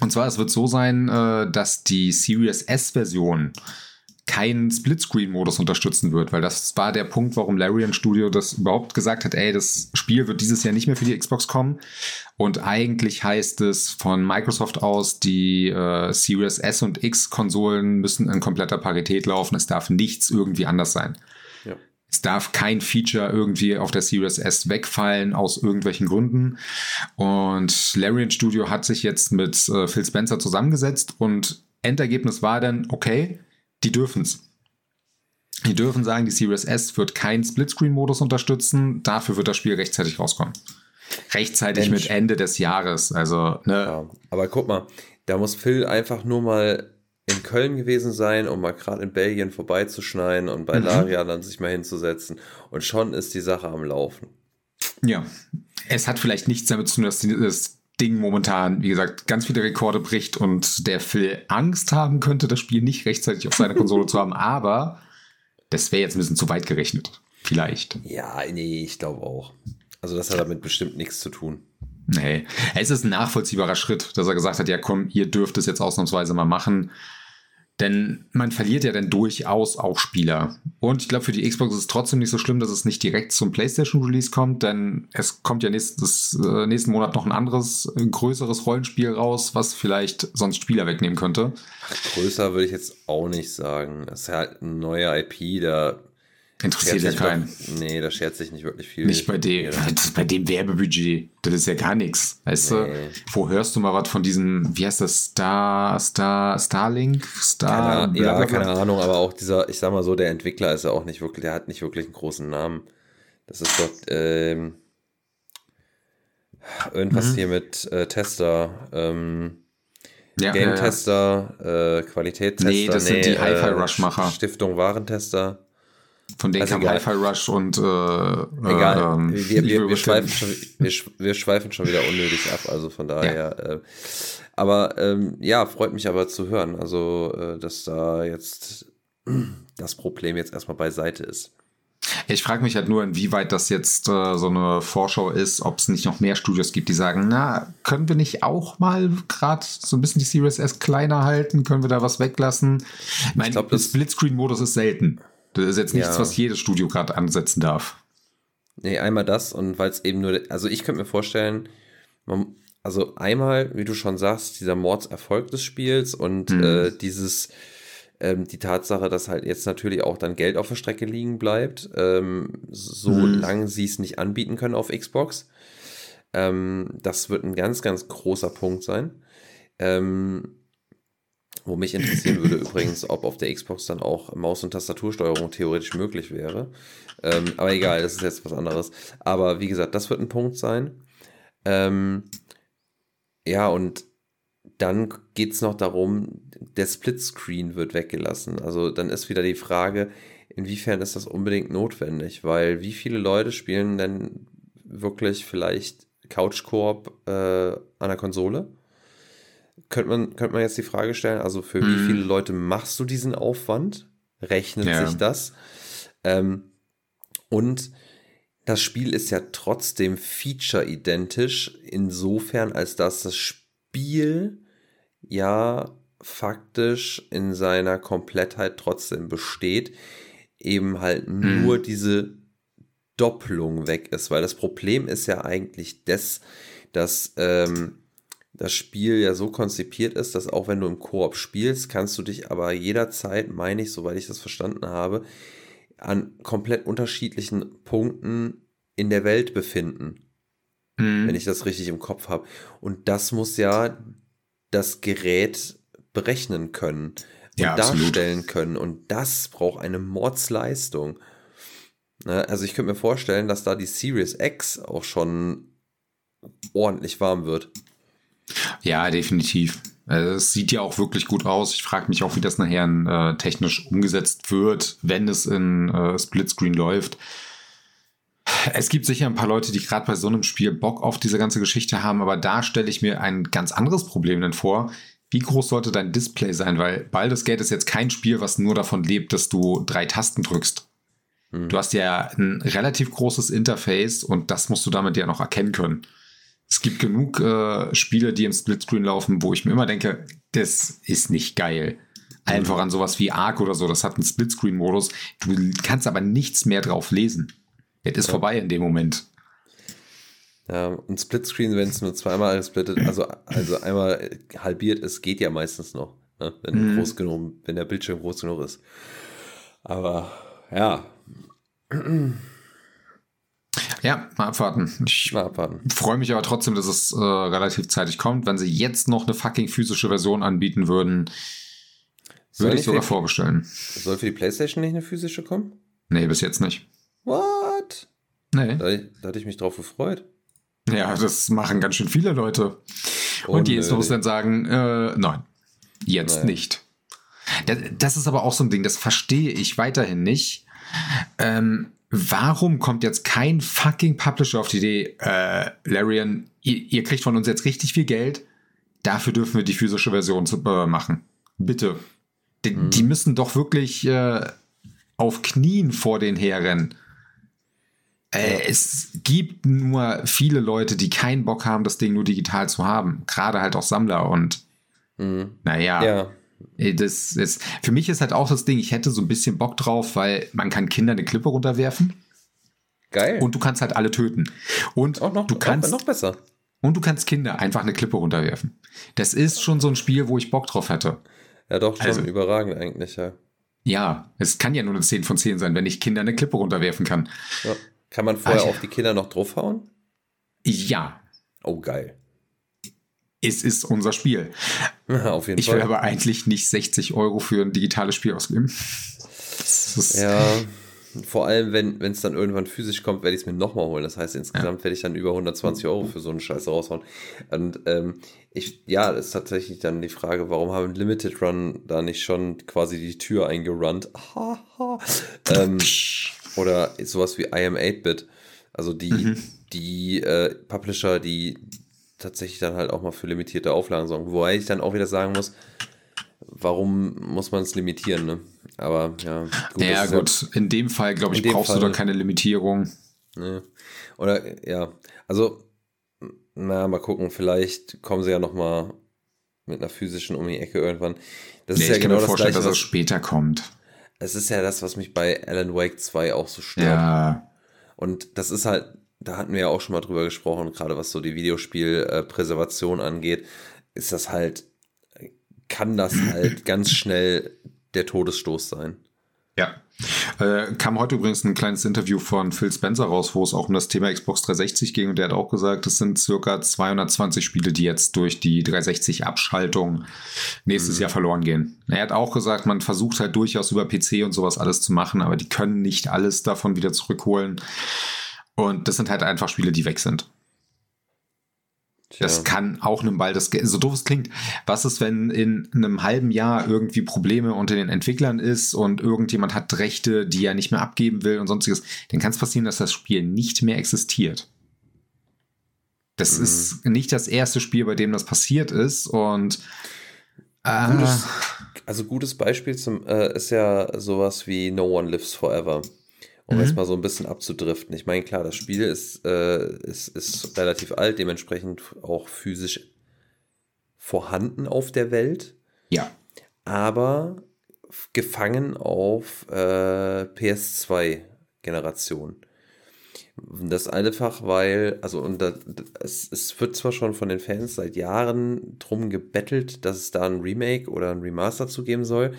und zwar, es wird so sein, äh, dass die Series S-Version keinen Splitscreen-Modus unterstützen wird, weil das war der Punkt, warum Larian Studio das überhaupt gesagt hat, ey, das Spiel wird dieses Jahr nicht mehr für die Xbox kommen. Und eigentlich heißt es von Microsoft aus, die äh, Series S und X Konsolen müssen in kompletter Parität laufen. Es darf nichts irgendwie anders sein. Es darf kein Feature irgendwie auf der Series S wegfallen aus irgendwelchen Gründen. Und Larian Studio hat sich jetzt mit äh, Phil Spencer zusammengesetzt und Endergebnis war dann, okay, die dürfen es. Die dürfen sagen, die Series S wird keinen Splitscreen-Modus unterstützen, dafür wird das Spiel rechtzeitig rauskommen. Rechtzeitig Mensch. mit Ende des Jahres. Also, ne? Ja, aber guck mal, da muss Phil einfach nur mal in Köln gewesen sein, um mal gerade in Belgien vorbeizuschneiden und bei mhm. Laria dann sich mal hinzusetzen. Und schon ist die Sache am Laufen. Ja, es hat vielleicht nichts damit zu tun, dass das Ding momentan, wie gesagt, ganz viele Rekorde bricht und der Phil Angst haben könnte, das Spiel nicht rechtzeitig auf seiner Konsole zu haben. Aber das wäre jetzt ein bisschen zu weit gerechnet. Vielleicht. Ja, nee, ich glaube auch. Also das hat damit bestimmt nichts zu tun. Nee, es ist ein nachvollziehbarer Schritt, dass er gesagt hat, ja komm, ihr dürft es jetzt ausnahmsweise mal machen. Denn man verliert ja dann durchaus auch Spieler. Und ich glaube, für die Xbox ist es trotzdem nicht so schlimm, dass es nicht direkt zum PlayStation-Release kommt, denn es kommt ja nächstes, äh, nächsten Monat noch ein anderes, äh, größeres Rollenspiel raus, was vielleicht sonst Spieler wegnehmen könnte. größer würde ich jetzt auch nicht sagen. Es ist halt ein neuer IP, da Interessiert ja keinen. Nee, da schert sich nicht wirklich viel. Nicht bei dem, [laughs] bei dem Werbebudget. Das ist ja gar nichts. Weißt nee. du? Wo hörst du mal was von diesem, wie heißt das, Star, Star, Starlink? Star, keine, ja, keine Ahnung, aber auch dieser, ich sag mal so, der Entwickler ist ja auch nicht wirklich, der hat nicht wirklich einen großen Namen. Das ist doch, ähm, irgendwas mhm. hier mit äh, Tester, ähm, ja, Game-Tester, ja, ja. äh, Qualitätstester. Nee, das nee, sind die äh, Hi-Fi-Rush-Macher. Stiftung Warentester. Von denen also kam Hi-Fi Rush und äh, egal. Ähm, wir, wir, wir, schweifen schon, wir, schweifen schon wieder unnötig ab, also von daher. Ja. Äh, aber ähm, ja, freut mich aber zu hören, also äh, dass da jetzt das Problem jetzt erstmal beiseite ist. Ich frage mich halt nur, inwieweit das jetzt äh, so eine Vorschau ist, ob es nicht noch mehr Studios gibt, die sagen, na, können wir nicht auch mal gerade so ein bisschen die Series S kleiner halten? Können wir da was weglassen? Ich meine, der Splitscreen-Modus ist selten. Das ist jetzt nichts, ja. was jedes Studio gerade ansetzen darf. Nee, einmal das und weil es eben nur, also ich könnte mir vorstellen, man, also einmal, wie du schon sagst, dieser Mordserfolg des Spiels und mhm. äh, dieses, ähm, die Tatsache, dass halt jetzt natürlich auch dann Geld auf der Strecke liegen bleibt, ähm, solange mhm. sie es nicht anbieten können auf Xbox. Ähm, das wird ein ganz, ganz großer Punkt sein. Ähm, wo mich interessieren würde übrigens, ob auf der Xbox dann auch Maus- und Tastatursteuerung theoretisch möglich wäre. Ähm, aber egal, das ist jetzt was anderes. Aber wie gesagt, das wird ein Punkt sein. Ähm, ja, und dann geht es noch darum, der Splitscreen wird weggelassen. Also dann ist wieder die Frage, inwiefern ist das unbedingt notwendig? Weil wie viele Leute spielen denn wirklich vielleicht Couch-Koop äh, an der Konsole? Könnte man, könnte man jetzt die Frage stellen, also für mhm. wie viele Leute machst du diesen Aufwand? Rechnet ja. sich das? Ähm, und das Spiel ist ja trotzdem feature-identisch, insofern, als dass das Spiel ja faktisch in seiner Komplettheit trotzdem besteht, eben halt mhm. nur diese Doppelung weg ist, weil das Problem ist ja eigentlich das, dass ähm, das Spiel ja so konzipiert ist, dass auch wenn du im Koop spielst, kannst du dich aber jederzeit, meine ich, soweit ich das verstanden habe, an komplett unterschiedlichen Punkten in der Welt befinden. Mhm. Wenn ich das richtig im Kopf habe. Und das muss ja das Gerät berechnen können und ja, darstellen können. Und das braucht eine Mordsleistung. Ne, also ich könnte mir vorstellen, dass da die Series X auch schon ordentlich warm wird. Ja, definitiv. Also es sieht ja auch wirklich gut aus. Ich frage mich auch, wie das nachher äh, technisch umgesetzt wird, wenn es in äh, Splitscreen läuft. Es gibt sicher ein paar Leute, die gerade bei so einem Spiel Bock auf diese ganze Geschichte haben, aber da stelle ich mir ein ganz anderes Problem denn vor. Wie groß sollte dein Display sein? Weil Baldur's Gate ist jetzt kein Spiel, was nur davon lebt, dass du drei Tasten drückst. Mhm. Du hast ja ein relativ großes Interface und das musst du damit ja noch erkennen können. Es gibt genug äh, Spiele, die im Splitscreen laufen, wo ich mir immer denke, das ist nicht geil. Allen voran sowas wie Arc oder so, das hat einen Splitscreen-Modus. Du kannst aber nichts mehr drauf lesen. Es ist ja. vorbei in dem Moment. Ja, und Splitscreen, wenn es nur zweimal gesplittet, also, also einmal halbiert ist, geht ja meistens noch, ne? wenn, mhm. groß genug, wenn der Bildschirm groß genug ist. Aber ja. Ja, mal abwarten. Ich mal abwarten. freue mich aber trotzdem, dass es äh, relativ zeitig kommt. Wenn sie jetzt noch eine fucking physische Version anbieten würden, würde ich sogar vorbestellen. Soll für die PlayStation nicht eine physische kommen? Nee, bis jetzt nicht. What? Nee. Da, da hatte ich mich drauf gefreut. Ja, das machen ganz schön viele Leute. Oh, Und jetzt muss dann sagen, äh, nein, jetzt naja. nicht. Das, das, ist aber auch so ein Ding, das verstehe ich weiterhin nicht. Ähm, warum kommt jetzt kein fucking Publisher auf die Idee, äh, Larian, ihr, ihr, kriegt von uns jetzt richtig viel Geld, dafür dürfen wir die physische Version zu, äh, machen. Bitte. Die, mhm. die müssen doch wirklich äh, auf Knien vor den herrennen. Äh, es gibt nur viele Leute, die keinen Bock haben, das Ding nur digital zu haben. Gerade halt auch Sammler und mhm. naja. Ja. Das ist, für mich ist halt auch das Ding, ich hätte so ein bisschen Bock drauf, weil man kann Kinder eine Klippe runterwerfen. Geil. Und du kannst halt alle töten. Und auch noch, du kannst noch besser. Und du kannst Kinder einfach eine Klippe runterwerfen. Das ist schon so ein Spiel, wo ich Bock drauf hätte. Ja, doch, schon also, überragend eigentlich, ja. Ja, es kann ja nur eine 10 von 10 sein, wenn ich Kinder eine Klippe runterwerfen kann. Ja. Kann man vorher Ach, auf die Kinder noch draufhauen? Ja. Oh, geil. Es ist unser Spiel. Ja, auf jeden ich Fall. will aber eigentlich nicht 60 Euro für ein digitales Spiel ausgeben. Ja, vor allem, wenn es dann irgendwann physisch kommt, werde ich es mir nochmal holen. Das heißt, insgesamt ja. werde ich dann über 120 Euro für so einen Scheiß raushauen. Und ähm, ich, ja, das ist tatsächlich dann die Frage, warum haben Limited Run da nicht schon quasi die Tür eingerannt? ähm, oder sowas wie I am 8-Bit. Also die, mhm. die äh, Publisher, die tatsächlich dann halt auch mal für limitierte Auflagen sorgen. Wobei ich dann auch wieder sagen muss, warum muss man es limitieren, ne? Aber ja. Gut, ja, gut. Ja, in dem Fall, glaube ich, brauchst Fall, du da keine Limitierung. Ne. Oder, ja. Also, na, mal gucken, vielleicht kommen sie ja noch mal mit einer physischen um die Ecke irgendwann. Das nee, ist ja ich genau kann mir vorstellen, das Gleiche, dass es später kommt. Es ist ja das, was mich bei Alan Wake 2 auch so stört. Ja. Und das ist halt, da hatten wir ja auch schon mal drüber gesprochen, gerade was so die Videospielpräservation angeht, ist das halt, kann das halt [clears throat] ganz schnell der Todesstoß sein. Ja. Äh, kam heute übrigens ein kleines Interview von Phil Spencer raus, wo es auch um das Thema Xbox 360 ging und der hat auch gesagt, es sind circa 220 Spiele, die jetzt durch die 360-Abschaltung nächstes mhm. Jahr verloren gehen. Er hat auch gesagt, man versucht halt durchaus über PC und sowas alles zu machen, aber die können nicht alles davon wieder zurückholen. Und das sind halt einfach Spiele, die weg sind. Tja. Das kann auch einem Ball, das so doof es klingt. Was ist, wenn in einem halben Jahr irgendwie Probleme unter den Entwicklern ist und irgendjemand hat Rechte, die er nicht mehr abgeben will und sonstiges? Dann kann es passieren, dass das Spiel nicht mehr existiert. Das mhm. ist nicht das erste Spiel, bei dem das passiert ist und äh, gutes, also gutes Beispiel zum, äh, ist ja sowas wie No One Lives Forever um mhm. erstmal so ein bisschen abzudriften. Ich meine, klar, das Spiel ist, äh, ist, ist relativ alt, dementsprechend auch physisch vorhanden auf der Welt. Ja. Aber gefangen auf äh, PS2-Generation. Das einfach, weil, also und das, es, es wird zwar schon von den Fans seit Jahren drum gebettelt, dass es da ein Remake oder ein Remaster zu geben soll,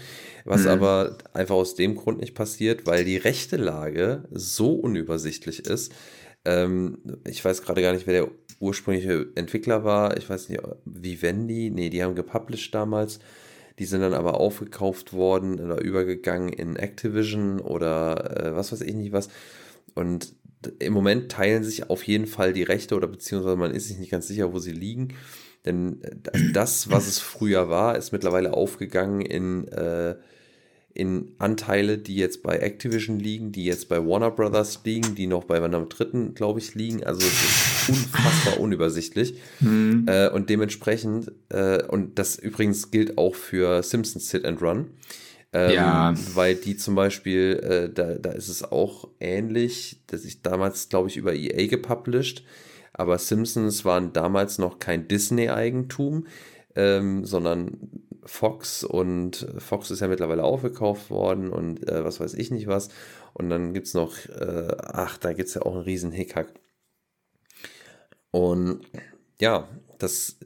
was mhm. aber einfach aus dem Grund nicht passiert, weil die rechte Lage so unübersichtlich ist. Ähm, ich weiß gerade gar nicht, wer der ursprüngliche Entwickler war. Ich weiß nicht, Vivendi, nee, die haben gepublished damals. Die sind dann aber aufgekauft worden oder übergegangen in Activision oder äh, was weiß ich nicht was. Und im Moment teilen sich auf jeden Fall die Rechte oder beziehungsweise man ist sich nicht ganz sicher, wo sie liegen. Denn äh, [clears throat] das, was es früher war, ist mittlerweile aufgegangen in, äh, in Anteile, die jetzt bei Activision liegen, die jetzt bei Warner Brothers liegen, die noch bei einem dritten, glaube ich, liegen. Also es ist unfassbar [laughs] unübersichtlich. Mhm. Äh, und dementsprechend, äh, und das übrigens gilt auch für Simpsons Sit and Run. Ähm, ja. Weil die zum Beispiel, äh, da, da ist es auch ähnlich, dass ich damals, glaube ich, über EA gepublished, aber Simpsons waren damals noch kein Disney-Eigentum, ähm, sondern Fox und Fox ist ja mittlerweile aufgekauft worden und äh, was weiß ich nicht was. Und dann gibt es noch, äh, ach, da gibt es ja auch einen riesen Hickhack. Und ja, das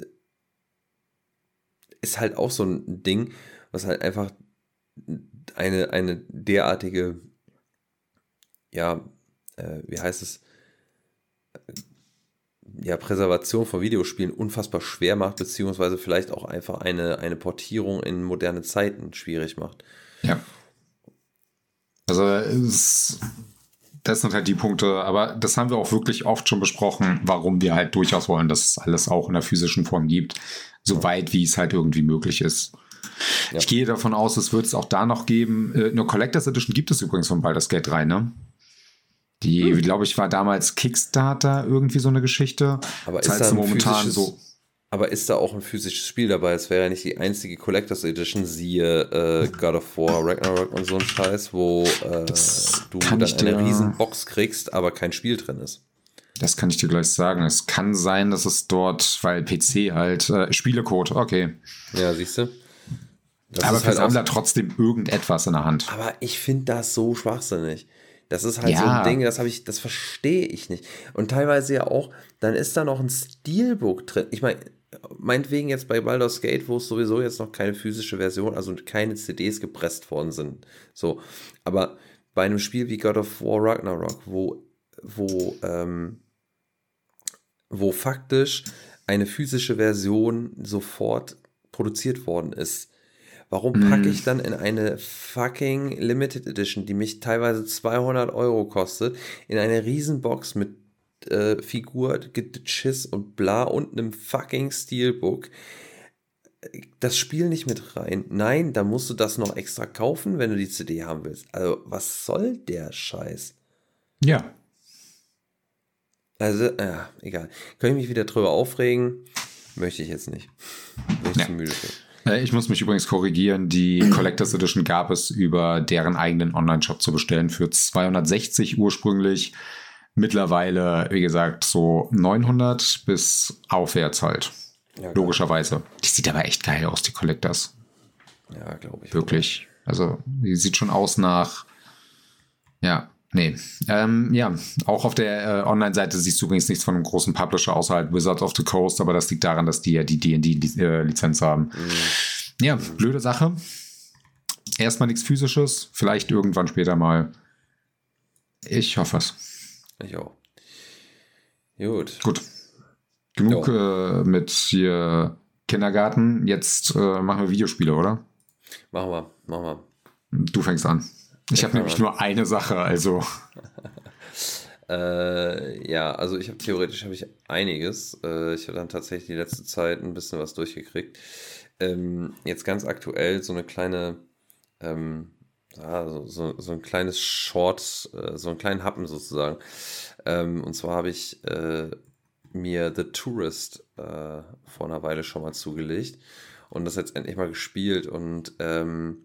ist halt auch so ein Ding, was halt einfach eine, eine derartige, ja, äh, wie heißt es, ja, Präservation von Videospielen unfassbar schwer macht, beziehungsweise vielleicht auch einfach eine, eine Portierung in moderne Zeiten schwierig macht. Ja. Also es, das sind halt die Punkte, aber das haben wir auch wirklich oft schon besprochen, warum wir halt durchaus wollen, dass es alles auch in der physischen Form gibt, soweit wie es halt irgendwie möglich ist. Ja. Ich gehe davon aus, es wird es auch da noch geben. Äh, eine Collectors Edition gibt es übrigens von Baldur's Gate 3, ne? Die, hm. glaube ich, war damals Kickstarter irgendwie so eine Geschichte. Aber ist da momentan so. Aber ist da auch ein physisches Spiel dabei? Es wäre ja nicht die einzige Collectors Edition, siehe äh, God of War, Ragnarok und so ein Scheiß, wo äh, du dann eine riesen Box kriegst, aber kein Spiel drin ist. Das kann ich dir gleich sagen. Es kann sein, dass es dort, weil PC halt, äh, Spielecode, okay. Ja, siehst du? Das aber halt Sammler trotzdem irgendetwas in der Hand. Aber ich finde das so schwachsinnig. Das ist halt ja. so ein Ding, das habe ich, das verstehe ich nicht. Und teilweise ja auch, dann ist da noch ein Steelbook drin. Ich meine, meinetwegen jetzt bei Baldur's Gate, wo es sowieso jetzt noch keine physische Version, also keine CDs gepresst worden sind. So. Aber bei einem Spiel wie God of War Ragnarok, wo, wo, ähm, wo faktisch eine physische Version sofort produziert worden ist, Warum packe ich mhm. dann in eine fucking Limited Edition, die mich teilweise 200 Euro kostet, in eine Riesenbox mit äh, Figur, Schiss und bla und einem fucking Steelbook das Spiel nicht mit rein. Nein, da musst du das noch extra kaufen, wenn du die CD haben willst. Also, was soll der Scheiß? Ja. Also, ja, egal. Könnte ich mich wieder drüber aufregen? Möchte ich jetzt nicht. Bin ich ja. zu müde für. Äh, ich muss mich übrigens korrigieren. Die Collectors Edition gab es über deren eigenen Online-Shop zu bestellen für 260 ursprünglich. Mittlerweile, wie gesagt, so 900 bis aufwärts halt. Ja, Logischerweise. Die sieht aber echt geil aus, die Collectors. Ja, glaube ich. Wirklich. Also, die sieht schon aus nach, ja, Nee. Ähm, ja, auch auf der äh, Online-Seite siehst du übrigens nichts von einem großen Publisher außerhalb Wizards of the Coast, aber das liegt daran, dass die ja die DD-Lizenz haben. Mhm. Ja, blöde Sache. Erstmal nichts Physisches, vielleicht irgendwann später mal. Ich hoffe es. Ich auch. Gut. Gut. Genug äh, mit hier Kindergarten. Jetzt äh, machen wir Videospiele, oder? Machen wir, machen wir. Du fängst an. Ich habe nämlich nur eine Sache, also. [laughs] äh, ja, also ich habe theoretisch habe ich einiges. Äh, ich habe dann tatsächlich die letzte Zeit ein bisschen was durchgekriegt. Ähm, jetzt ganz aktuell so eine kleine, ähm, ja, so, so, so, ein kleines Short, äh, so einen kleinen Happen sozusagen. Ähm, und zwar habe ich äh, mir The Tourist äh, vor einer Weile schon mal zugelegt und das jetzt endlich mal gespielt und ähm,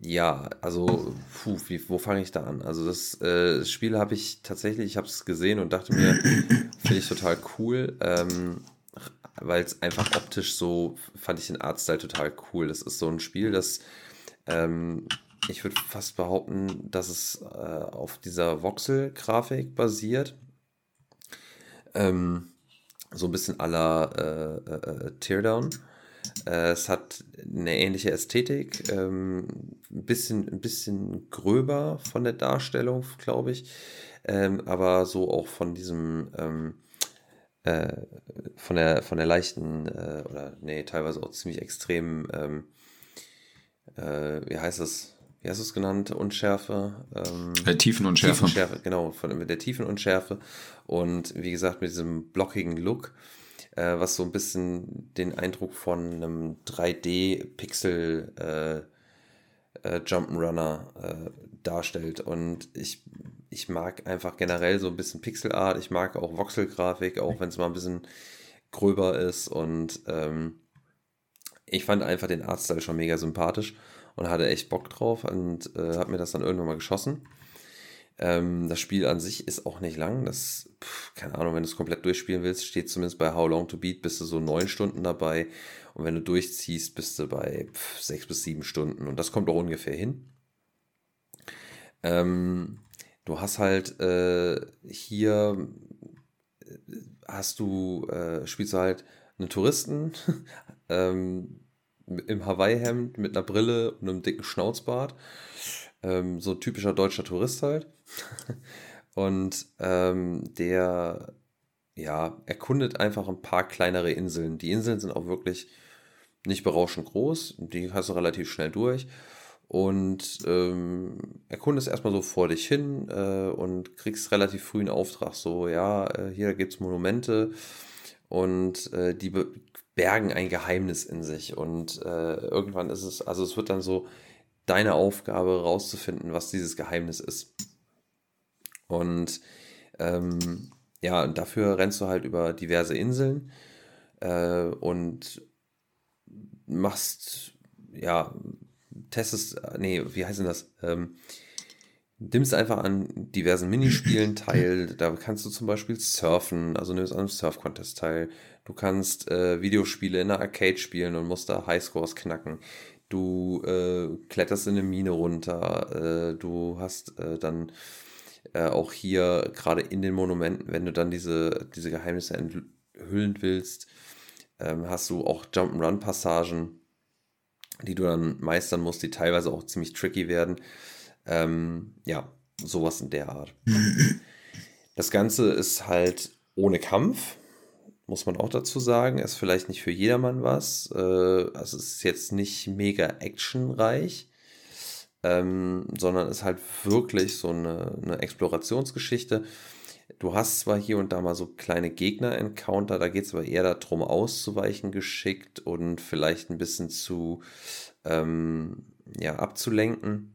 ja, also, puh, wie, wo fange ich da an? Also das, äh, das Spiel habe ich tatsächlich, ich habe es gesehen und dachte mir, [coughs] finde ich total cool, ähm, weil es einfach optisch so, fand ich den Artstyle total cool. Das ist so ein Spiel, das, ähm, ich würde fast behaupten, dass es äh, auf dieser Voxel-Grafik basiert. Ähm, so ein bisschen aller äh, äh, Teardown. Äh, es hat eine ähnliche Ästhetik, ähm, ein, bisschen, ein bisschen gröber von der Darstellung, glaube ich, ähm, aber so auch von diesem, ähm, äh, von, der, von der leichten, äh, oder nee, teilweise auch ziemlich extremen, ähm, äh, wie heißt es? Wie hast du es genannt? Unschärfe? Ähm, äh, Tiefenunschärfe. Tiefenschärfe, genau, von, mit der Tiefenunschärfe und wie gesagt mit diesem blockigen Look. Äh, was so ein bisschen den Eindruck von einem 3D-Pixel äh, äh, Jump'n'Runner äh, darstellt. Und ich, ich mag einfach generell so ein bisschen Pixelart. Ich mag auch Voxel-Grafik, auch wenn es mal ein bisschen gröber ist. Und ähm, ich fand einfach den Artstyle schon mega sympathisch und hatte echt Bock drauf und äh, habe mir das dann irgendwann mal geschossen. Ähm, das Spiel an sich ist auch nicht lang. Das, pf, keine Ahnung, wenn du es komplett durchspielen willst, steht zumindest bei How Long to Beat, bist du so neun Stunden dabei. Und wenn du durchziehst, bist du bei pf, sechs bis sieben Stunden. Und das kommt auch ungefähr hin. Ähm, du hast halt äh, hier, äh, hast du, äh, spielst du halt einen Touristen [laughs] ähm, im Hawaii-Hemd mit einer Brille und einem dicken Schnauzbart. Ähm, so typischer deutscher Tourist halt. [laughs] und ähm, der, ja, erkundet einfach ein paar kleinere Inseln. Die Inseln sind auch wirklich nicht berauschend groß. Die hast du relativ schnell durch. Und ähm, erkundest erstmal so vor dich hin äh, und kriegst relativ früh einen Auftrag. So, ja, äh, hier gibt es Monumente und äh, die bergen ein Geheimnis in sich. Und äh, irgendwann ist es, also es wird dann so deine Aufgabe rauszufinden, was dieses Geheimnis ist. Und ähm, ja, dafür rennst du halt über diverse Inseln äh, und machst, ja, testest, nee, wie heißt denn das? Ähm, nimmst einfach an diversen Minispielen [clears throat] teil. Da kannst du zum Beispiel surfen, also nimmst an einem Surf-Contest teil. Du kannst äh, Videospiele in der Arcade spielen und musst da Highscores knacken. Du äh, kletterst in eine Mine runter. Äh, du hast äh, dann äh, auch hier gerade in den Monumenten, wenn du dann diese, diese Geheimnisse enthüllen willst, ähm, hast du auch Jump-and-Run-Passagen, die du dann meistern musst, die teilweise auch ziemlich tricky werden. Ähm, ja, sowas in der Art. [laughs] Das Ganze ist halt ohne Kampf, muss man auch dazu sagen. Ist vielleicht nicht für jedermann was. Äh, also es ist jetzt nicht mega actionreich, ähm, sondern ist halt wirklich so eine, eine Explorationsgeschichte. Du hast zwar hier und da mal so kleine Gegner-Encounter, da geht es aber eher darum, auszuweichen geschickt und vielleicht ein bisschen zu ähm, ja, abzulenken.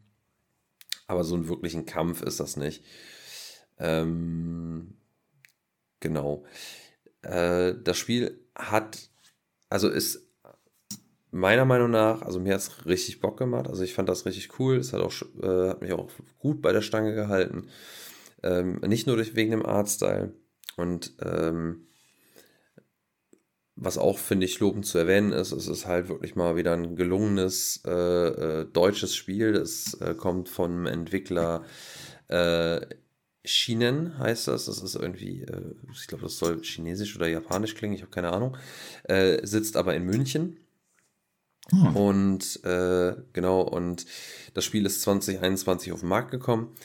Aber so einen wirklichen Kampf ist das nicht. Ähm, genau. Äh, das Spiel hat, also ist meiner Meinung nach, also mir hat es richtig Bock gemacht. Also ich fand das richtig cool. Es hat, äh, hat mich auch gut bei der Stange gehalten. Ähm, nicht nur durch, wegen dem Artstyle. Und ähm, was auch, finde ich, lobend zu erwähnen ist, es ist halt wirklich mal wieder ein gelungenes äh, äh, deutsches Spiel. Das äh, kommt vom Entwickler äh, Shinen, heißt das. Das ist irgendwie, äh, ich glaube, das soll chinesisch oder japanisch klingen, ich habe keine Ahnung. Sitzt aber in München. Hm. Und genau, und das Spiel ist 2021 auf den Markt gekommen.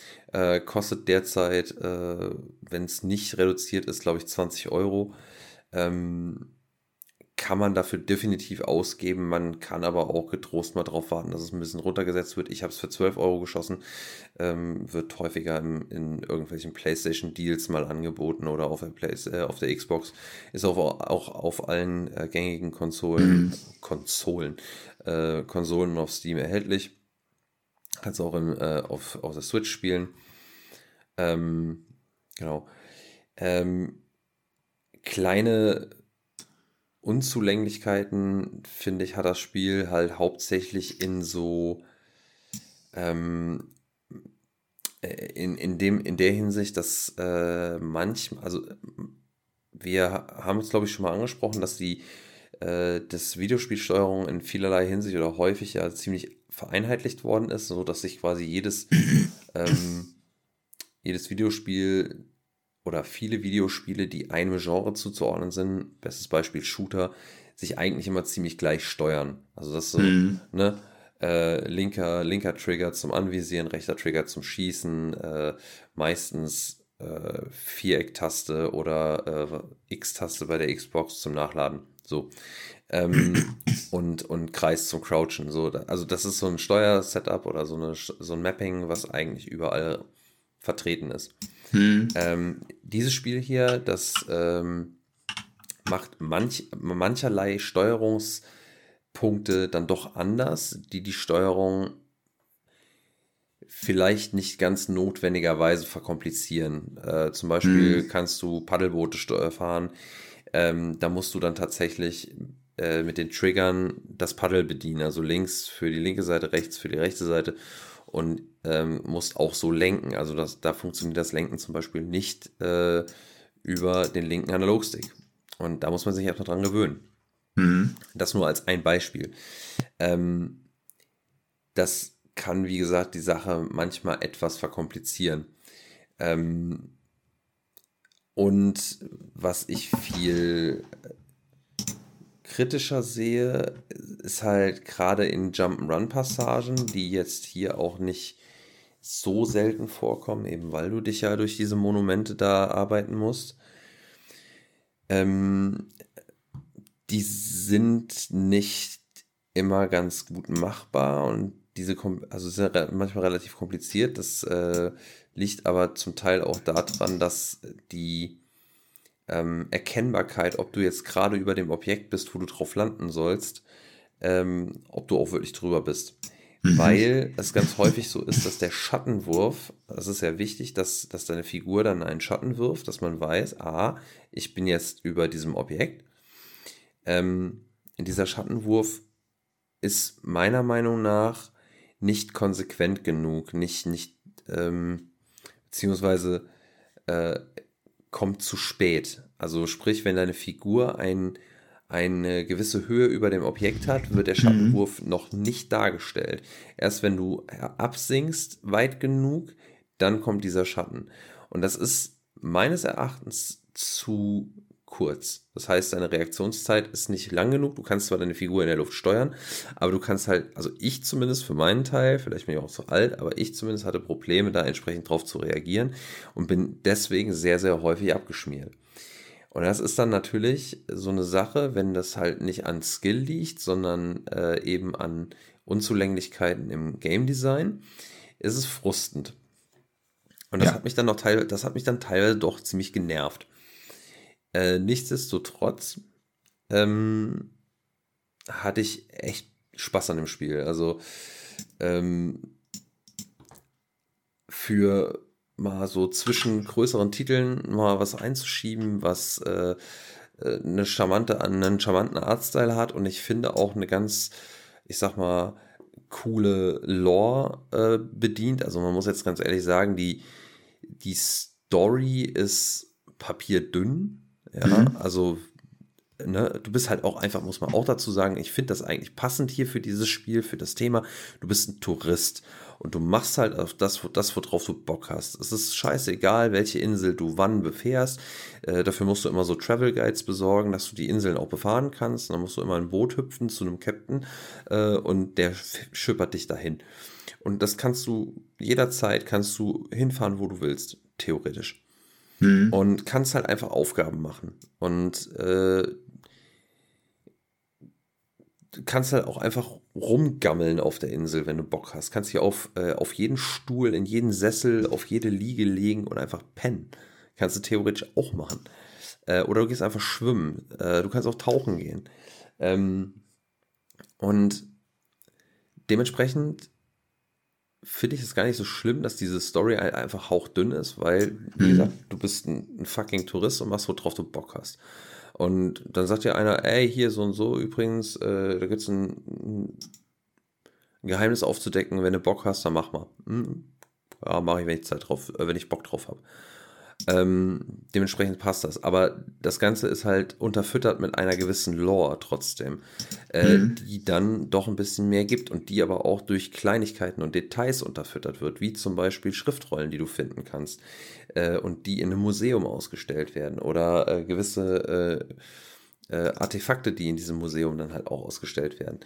kostet derzeit, wenn es nicht reduziert ist, glaube ich, 20 Euro. Ähm, kann man dafür definitiv ausgeben. Man kann aber auch getrost mal drauf warten, dass es ein bisschen runtergesetzt wird. Ich habe es für 12 Euro geschossen. Ähm, wird häufiger in, in irgendwelchen PlayStation-Deals mal angeboten oder auf der, Play äh, auf der Xbox. Ist auch, auch auf allen äh, gängigen Konsolen, [clears throat] Konsolen, äh, Konsolen auf Steam erhältlich. Kannst auch in, äh, auf, auf der Switch spielen. Ähm, genau. Ähm, kleine Unzulänglichkeiten, finde ich, hat das Spiel halt hauptsächlich in so ähm, äh, in, in, dem, in der Hinsicht, dass äh, manchmal, also wir haben es, glaube ich, schon mal angesprochen, dass die äh, das Videospielsteuerung in vielerlei Hinsicht oder häufig ja ziemlich vereinheitlicht worden ist, so dass sich quasi jedes, [clears throat] ähm, jedes Videospiel oder viele Videospiele, die einem Genre zuzuordnen sind, bestes Beispiel Shooter, sich eigentlich immer ziemlich gleich steuern. Also das ist so, mhm. ne? Äh, linker, linker Trigger zum Anvisieren, rechter Trigger zum Schießen, äh, meistens äh, Viereck-Taste oder äh, X-Taste bei der Xbox zum Nachladen. So. Ähm, [clears throat] und, und Kreis zum Crouchen. So, also das ist so ein Steuersetup oder so, eine, so ein Mapping, was eigentlich überall vertreten ist. Hm. Ähm, dieses Spiel hier, das ähm, macht manch, mancherlei Steuerungspunkte dann doch anders, die die Steuerung vielleicht nicht ganz notwendigerweise verkomplizieren. Äh, zum Beispiel mhm. kannst du Paddelboote fahren. Ähm, da musst du dann tatsächlich äh, mit den Triggern das Paddel bedienen. Also links für die linke Seite, rechts für die rechte Seite. Und ähm, musst auch so lenken. Also das, da funktioniert das Lenken zum Beispiel nicht äh, über den linken Analogstick. Und da muss man sich einfach dran gewöhnen. Mhm. Das nur als ein Beispiel. Ähm, das kann, wie gesagt, die Sache manchmal etwas verkomplizieren. Ähm, und was ich viel kritischer sehe, ist halt gerade in Jump'n'Run-Passagen, die jetzt hier auch nicht so selten vorkommen, eben weil du dich ja durch diese Monumente da arbeiten musst. Ähm, die sind nicht immer ganz gut machbar und diese, also sind manchmal relativ kompliziert. Das äh, liegt aber zum Teil auch daran, dass die ähm, Erkennbarkeit, ob du jetzt gerade über dem Objekt bist, wo du drauf landen sollst, ähm, ob du auch wirklich drüber bist. Mhm. Weil es ganz häufig so ist, dass der Schattenwurf, das ist ja wichtig, dass, dass deine Figur dann einen Schatten wirft, dass man weiß, ah, ich bin jetzt über diesem Objekt. Ähm, dieser Schattenwurf ist meiner Meinung nach nicht konsequent genug, nicht, nicht, ähm, beziehungsweise äh, kommt zu spät. Also sprich, wenn deine Figur ein, eine gewisse Höhe über dem Objekt hat, wird der Schattenwurf mhm. noch nicht dargestellt. Erst wenn du absinkst weit genug, dann kommt dieser Schatten. Und das ist meines Erachtens zu kurz. Das heißt, deine Reaktionszeit ist nicht lang genug. Du kannst zwar deine Figur in der Luft steuern, aber du kannst halt, also ich zumindest für meinen Teil, vielleicht bin ich auch zu alt, aber ich zumindest hatte Probleme, da entsprechend drauf zu reagieren und bin deswegen sehr, sehr häufig abgeschmiert. Und das ist dann natürlich so eine Sache, wenn das halt nicht an Skill liegt, sondern äh, eben an Unzulänglichkeiten im Game Design, ist es frustend. Und das ja. hat mich dann noch teil, das hat mich dann teilweise doch ziemlich genervt. Äh, nichtsdestotrotz ähm, hatte ich echt Spaß an dem Spiel. Also ähm, für mal so zwischen größeren Titeln mal was einzuschieben, was äh, äh eine charmante, einen charmanten Artstyle hat und ich finde auch eine ganz, ich sag mal, coole Lore äh, bedient. Also man muss jetzt ganz ehrlich sagen, die, die Story ist papierdünn, ja, mhm. also Ne, du bist halt auch einfach, muss man auch dazu sagen, ich finde das eigentlich passend hier für dieses Spiel, für das Thema. Du bist ein Tourist und du machst halt auf das, das worauf du Bock hast. Es ist scheißegal, welche Insel du wann befährst. Äh, dafür musst du immer so Travel Guides besorgen, dass du die Inseln auch befahren kannst. dann musst du immer ein Boot hüpfen zu einem Captain äh, und der schippert dich dahin. Und das kannst du jederzeit kannst du hinfahren, wo du willst, theoretisch. Mhm. Und kannst halt einfach Aufgaben machen. Und äh, kannst halt auch einfach rumgammeln auf der Insel, wenn du Bock hast. Kannst dich auf, äh, auf jeden Stuhl, in jeden Sessel, auf jede Liege legen und einfach pennen. Kannst du theoretisch auch machen. Äh, oder du gehst einfach schwimmen. Äh, du kannst auch tauchen gehen. Ähm, und dementsprechend finde ich es gar nicht so schlimm, dass diese Story einfach hauchdünn ist, weil, wie mhm. gesagt, du bist ein, ein, fucking Tourist und machst, worauf du Bock hast. Und dann sagt dir einer, ey, hier so und so übrigens, äh, da gibt es ein, ein, Geheimnis aufzudecken, wenn du Bock hast, dann mach mal. Hm, ja, mache ich, wenn ich Zeit drauf, äh, wenn ich Bock drauf habe. Ähm, dementsprechend passt das. Aber das Ganze ist halt unterfüttert mit einer gewissen Lore trotzdem, äh, mhm. die dann doch ein bisschen mehr gibt und die aber auch durch Kleinigkeiten und Details unterfüttert wird, wie zum Beispiel Schriftrollen, die du finden kannst äh, und die in einem Museum ausgestellt werden oder äh, gewisse äh, äh, Artefakte, die in diesem Museum dann halt auch ausgestellt werden.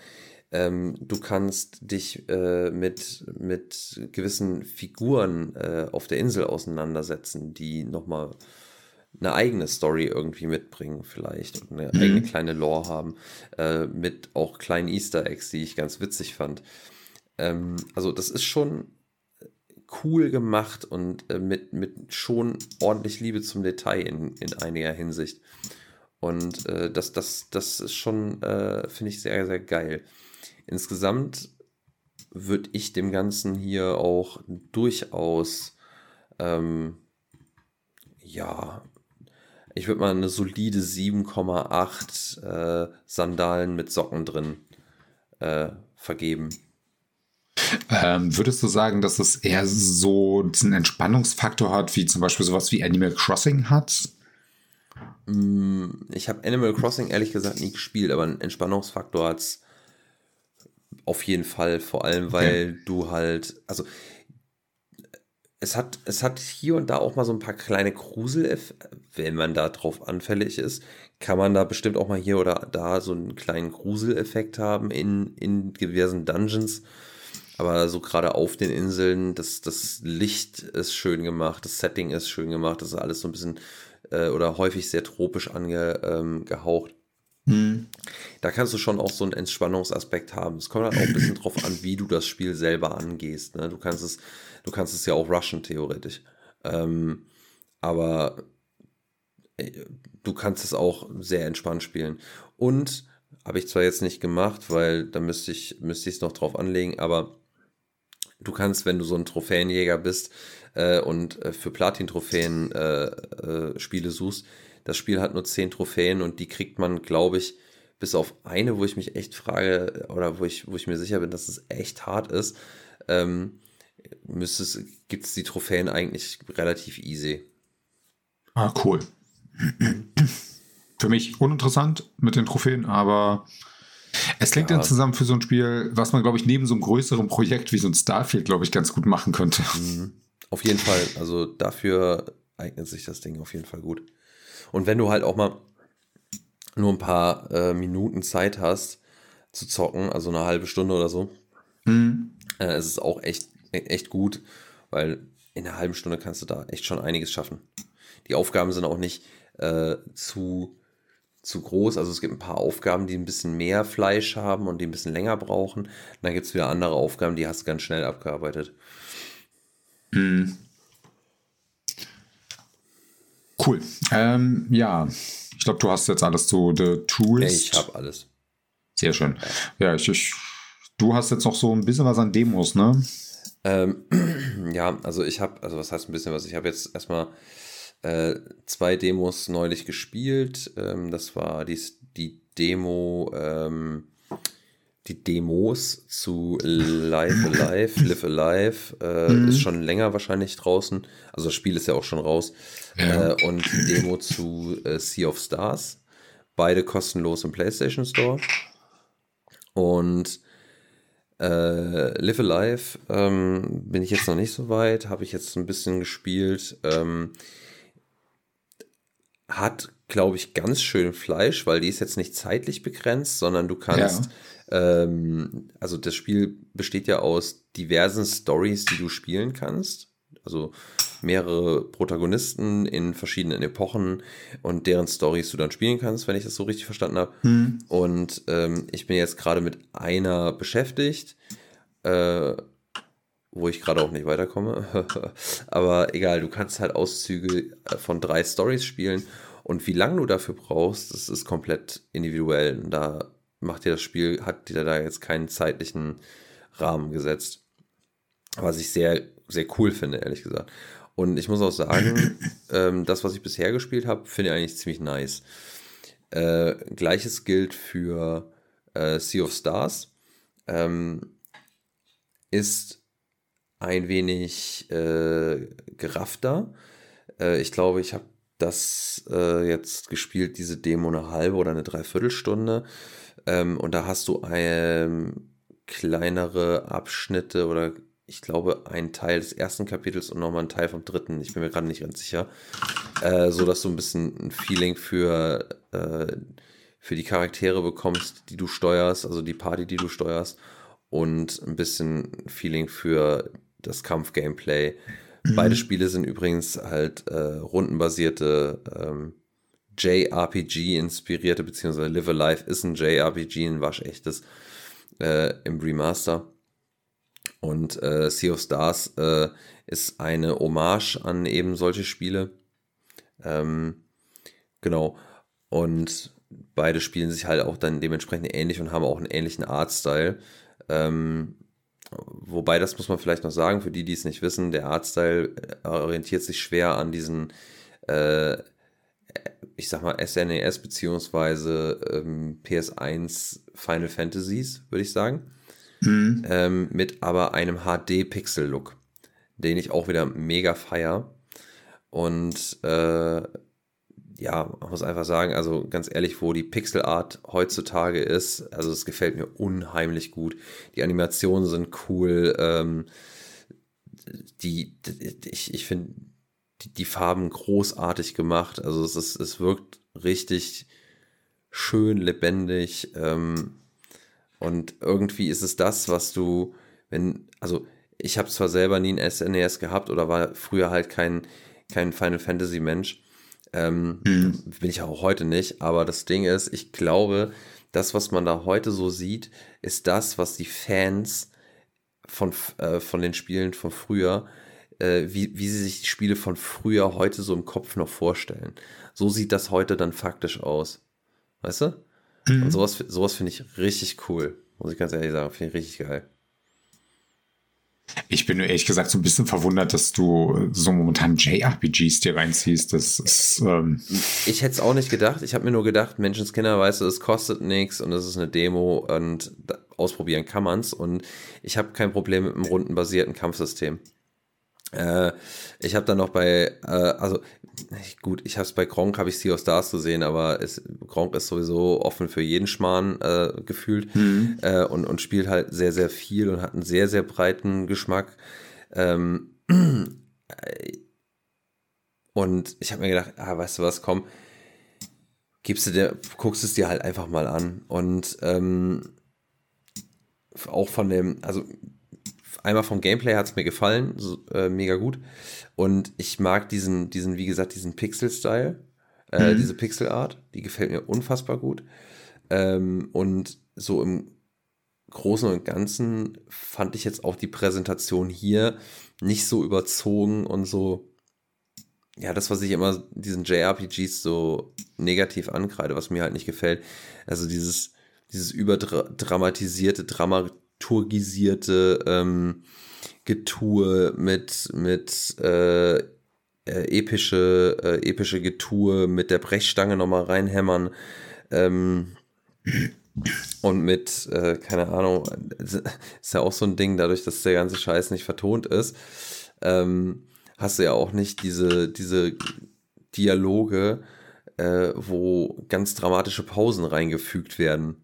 Ähm, du kannst dich äh, mit, mit gewissen Figuren äh, auf der Insel auseinandersetzen, die nochmal eine eigene Story irgendwie mitbringen, vielleicht und eine mhm. eigene kleine Lore haben, äh, mit auch kleinen Easter Eggs, die ich ganz witzig fand. Ähm, also, das ist schon cool gemacht und äh, mit, mit schon ordentlich Liebe zum Detail in, in einiger Hinsicht. Und äh, das, das, das ist schon, äh, finde ich, sehr, sehr geil. Insgesamt würde ich dem Ganzen hier auch durchaus, ähm, ja, ich würde mal eine solide 7,8 äh, Sandalen mit Socken drin äh, vergeben. Ähm, würdest du sagen, dass es eher so diesen Entspannungsfaktor hat, wie zum Beispiel sowas wie Animal Crossing hat? Mm, ich habe Animal Crossing ehrlich gesagt nie gespielt, aber einen Entspannungsfaktor hat es auf jeden Fall, vor allem weil okay. du halt, also es hat, es hat hier und da auch mal so ein paar kleine Grusel, wenn man da drauf anfällig ist, kann man da bestimmt auch mal hier oder da so einen kleinen Gruseleffekt haben in, in diversen Dungeons. Aber so gerade auf den Inseln, das, das Licht ist schön gemacht, das Setting ist schön gemacht, das ist alles so ein bisschen äh, oder häufig sehr tropisch angehaucht. Ähm, hm. Da kannst du schon auch so einen Entspannungsaspekt haben. Es kommt halt auch ein bisschen drauf an, wie du das Spiel selber angehst. Ne? Du kannst es, du kannst es ja auch rushen, theoretisch. Ähm, aber äh, du kannst es auch sehr entspannt spielen. Und habe ich zwar jetzt nicht gemacht, weil da müsste ich müsste es noch drauf anlegen, aber Du kannst, wenn du so ein Trophäenjäger bist äh, und äh, für Platin-Trophäen äh, äh, Spiele suchst, das Spiel hat nur 10 Trophäen und die kriegt man, glaube ich, bis auf eine, wo ich mich echt frage, oder wo ich, wo ich mir sicher bin, dass es echt hart ist, ähm, gibt es die Trophäen eigentlich relativ easy. Ah, cool. Für mich uninteressant mit den Trophäen, aber es klingt ja. zusammen für so ein Spiel, was man, glaube ich, neben so einem größeren Projekt wie so ein Starfield, glaube ich, ganz gut machen könnte. Mhm. Auf jeden Fall. Also dafür eignet sich das Ding auf jeden Fall gut. Und wenn du halt auch mal nur ein paar äh, Minuten Zeit hast zu zocken, also eine halbe Stunde oder so, mhm. äh, ist es auch echt, echt gut, weil in einer halben Stunde kannst du da echt schon einiges schaffen. Die Aufgaben sind auch nicht äh, zu zu groß. Also es gibt ein paar Aufgaben, die ein bisschen mehr Fleisch haben und die ein bisschen länger brauchen. dann gibt es wieder andere Aufgaben, die hast du ganz schnell abgearbeitet. Mhm. Cool. Ähm, ja, ich glaube, du hast jetzt alles zu The Tourist. Ich habe alles. Sehr schön. Ja, ich, ich, du hast jetzt noch so ein bisschen was an Demos, ne? Ähm, [clears throat] ja, also ich habe, also was heißt ein bisschen was? Ich habe jetzt erstmal äh, zwei Demos neulich gespielt. Ähm, das war die, die Demo, ähm, die Demos zu Live Alive, [laughs] Live Alive, äh, mhm. ist schon länger wahrscheinlich draußen. Also das Spiel ist ja auch schon raus. Ja. Äh, und die Demo zu äh, Sea of Stars. Beide kostenlos im PlayStation Store. Und äh, Live Alive ähm, bin ich jetzt noch nicht so weit, habe ich jetzt ein bisschen gespielt. Ähm, hat, glaube ich, ganz schön Fleisch, weil die ist jetzt nicht zeitlich begrenzt, sondern du kannst, ja. ähm, also das Spiel besteht ja aus diversen Stories, die du spielen kannst. Also mehrere Protagonisten in verschiedenen Epochen und deren Stories du dann spielen kannst, wenn ich das so richtig verstanden habe. Hm. Und ähm, ich bin jetzt gerade mit einer beschäftigt, äh, wo ich gerade auch nicht weiterkomme. [laughs] Aber egal, du kannst halt Auszüge äh, von drei Stories spielen und wie lange du dafür brauchst, das ist komplett individuell. Und da macht dir das Spiel, hat dir da jetzt keinen zeitlichen Rahmen gesetzt. Was ich sehr, sehr cool finde, ehrlich gesagt. Und ich muss auch sagen, [coughs] ähm, das, was ich bisher gespielt habe, finde ich eigentlich ziemlich nice. Äh, Gleiches gilt für äh, Sea of Stars. Ähm, ist ein wenig äh, geraffter. Äh, ich glaube, ich habe das äh, jetzt gespielt, diese Demo eine halbe oder eine Dreiviertelstunde. Ähm, und da hast du ein, kleinere Abschnitte oder ich glaube, ein Teil des ersten Kapitels und nochmal ein Teil vom dritten. Ich bin mir gerade nicht ganz sicher. Äh, so dass du ein bisschen ein Feeling für, äh, für die Charaktere bekommst, die du steuerst, also die Party, die du steuerst. Und ein bisschen Feeling für das Kampf-Gameplay. Mhm. Beide Spiele sind übrigens halt äh, rundenbasierte ähm, JRPG-inspirierte, beziehungsweise Live Alive ist ein JRPG, ein waschechtes äh, im Remaster. Und äh, Sea of Stars äh, ist eine Hommage an eben solche Spiele. Ähm, genau. und beide spielen sich halt auch dann dementsprechend ähnlich und haben auch einen ähnlichen Artstyle. Ähm, wobei, das muss man vielleicht noch sagen, für die, die es nicht wissen, der Artstyle orientiert sich schwer an diesen, äh, ich sag mal, SNES beziehungsweise ähm, PS1 Final Fantasies, würde ich sagen. Mhm. Ähm, mit aber einem HD-Pixel-Look, den ich auch wieder mega feier. Und äh, ja, man muss einfach sagen, also ganz ehrlich, wo die Pixel Art heutzutage ist, also es gefällt mir unheimlich gut. Die Animationen sind cool. Ähm, die, die, ich, ich finde die, die, Farben großartig gemacht. Also es ist, es wirkt richtig schön, lebendig. Ähm, und irgendwie ist es das, was du, wenn, also ich habe zwar selber nie ein SNES e gehabt oder war früher halt kein, kein Final Fantasy Mensch, ähm, mhm. Bin ich auch heute nicht. Aber das Ding ist, ich glaube, das, was man da heute so sieht, ist das, was die Fans von, äh, von den Spielen von früher, äh, wie, wie sie sich die Spiele von früher heute so im Kopf noch vorstellen. So sieht das heute dann faktisch aus. Weißt du? Mhm. Und sowas, sowas finde ich richtig cool. Muss ich ganz ehrlich sagen, finde ich richtig geil. Ich bin ehrlich gesagt so ein bisschen verwundert, dass du so momentan JRPGs dir reinziehst. Das ist, ähm ich hätte es auch nicht gedacht. Ich habe mir nur gedacht, Menschenskinder, weißt du, es kostet nichts und es ist eine Demo und ausprobieren kann man es. Und ich habe kein Problem mit einem rundenbasierten Kampfsystem. Äh, ich habe dann noch bei, äh, also gut, ich habe es bei Gronk, habe ich Sea of Stars gesehen, aber es, Gronk ist sowieso offen für jeden Schmarrn äh, gefühlt mhm. äh, und, und spielt halt sehr, sehr viel und hat einen sehr, sehr breiten Geschmack. Ähm, und ich habe mir gedacht, ah, weißt du was, komm, gibst du dir, guckst es dir halt einfach mal an. Und ähm, auch von dem, also einmal vom Gameplay hat es mir gefallen, so, äh, mega gut. Und ich mag diesen, diesen, wie gesagt, diesen Pixel-Style, äh, mhm. diese Pixel-Art, die gefällt mir unfassbar gut. Ähm, und so im Großen und Ganzen fand ich jetzt auch die Präsentation hier nicht so überzogen und so, ja, das, was ich immer diesen JRPGs so negativ ankreide, was mir halt nicht gefällt. Also dieses, dieses überdramatisierte, dramaturgisierte ähm, Getue mit, mit äh, äh, epische, äh, epische Getue mit der Brechstange nochmal reinhämmern. Ähm, und mit, äh, keine Ahnung, ist ja auch so ein Ding, dadurch, dass der ganze Scheiß nicht vertont ist, ähm, hast du ja auch nicht diese, diese Dialoge, äh, wo ganz dramatische Pausen reingefügt werden.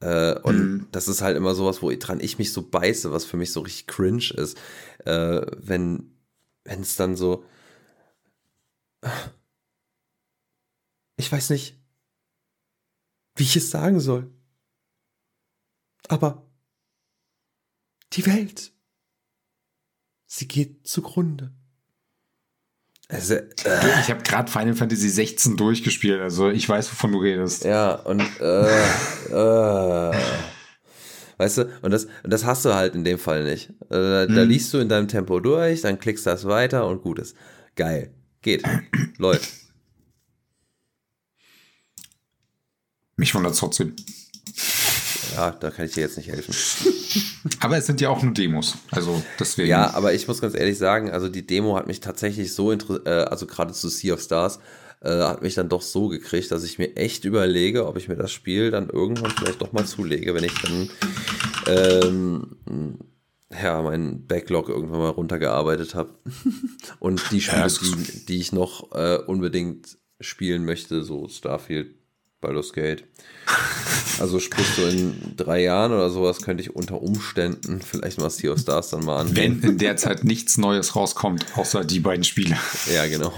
Äh, und mhm. das ist halt immer sowas, wo dran ich mich so beiße, was für mich so richtig cringe ist. Äh, wenn es dann so. Ich weiß nicht, wie ich es sagen soll. Aber die Welt, sie geht zugrunde. Also, äh, ich habe gerade Final Fantasy 16 durchgespielt, also ich weiß, wovon du redest. Ja, und äh, äh, weißt du, und das, das hast du halt in dem Fall nicht. Äh, hm. Da liest du in deinem Tempo durch, dann klickst du das weiter und gut ist. Geil. Geht. Läuft. Mich wundert trotzdem ja, da kann ich dir jetzt nicht helfen. [laughs] aber es sind ja auch nur Demos, also deswegen. Ja, aber ich muss ganz ehrlich sagen, also die Demo hat mich tatsächlich so interessiert, äh, also gerade zu Sea of Stars, äh, hat mich dann doch so gekriegt, dass ich mir echt überlege, ob ich mir das Spiel dann irgendwann vielleicht doch mal zulege, wenn ich dann ähm, ja, meinen Backlog irgendwann mal runtergearbeitet habe. Und die Spiele, ja, die, die, ich noch äh, unbedingt spielen möchte, so Starfield, Baldur's Gate. Also sprich so in drei Jahren oder sowas könnte ich unter Umständen vielleicht mal Sea of Stars dann mal an. Wenn in der Zeit nichts Neues rauskommt, außer die beiden Spiele. Ja, genau.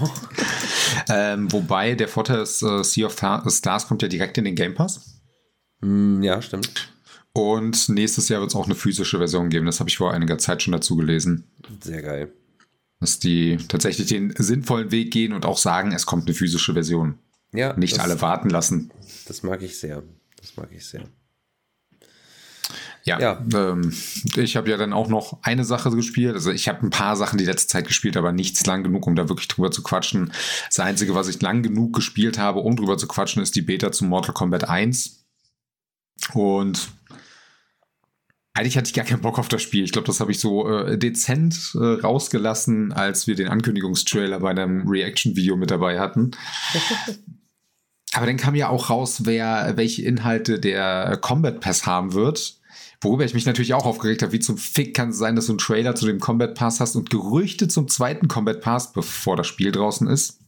Ähm, wobei der Vorteil ist, uh, Sea of Stars kommt ja direkt in den Game Pass. Mm, ja, stimmt. Und nächstes Jahr wird es auch eine physische Version geben. Das habe ich vor einiger Zeit schon dazu gelesen. Sehr geil. Dass die tatsächlich den sinnvollen Weg gehen und auch sagen, es kommt eine physische Version. Ja. Nicht alle warten lassen. Das mag ich sehr. Das mag ich sehr. ja. Ja. Ähm, ich habe ja dann auch noch eine Sache gespielt. Also ich habe ein paar Sachen die letzte Zeit gespielt, aber nichts lang genug, um da wirklich drüber zu quatschen. Das Einzige, was ich lang genug gespielt habe, um drüber zu quatschen, ist die Beta zu Mortal Kombat 1. Und eigentlich hatte ich gar keinen Bock auf das Spiel. Ich glaube, das habe ich so äh, dezent äh, rausgelassen, als wir den Ankündigungstrailer bei einem Reaction-Video mit dabei hatten. [laughs] Aber dann kam ja auch raus, wer welche Inhalte der Combat Pass haben wird. Worüber ich mich natürlich auch aufgeregt habe, wie zum Fick kann es sein, dass du einen Trailer zu dem Combat Pass hast und Gerüchte zum zweiten Combat Pass, bevor das Spiel draußen ist.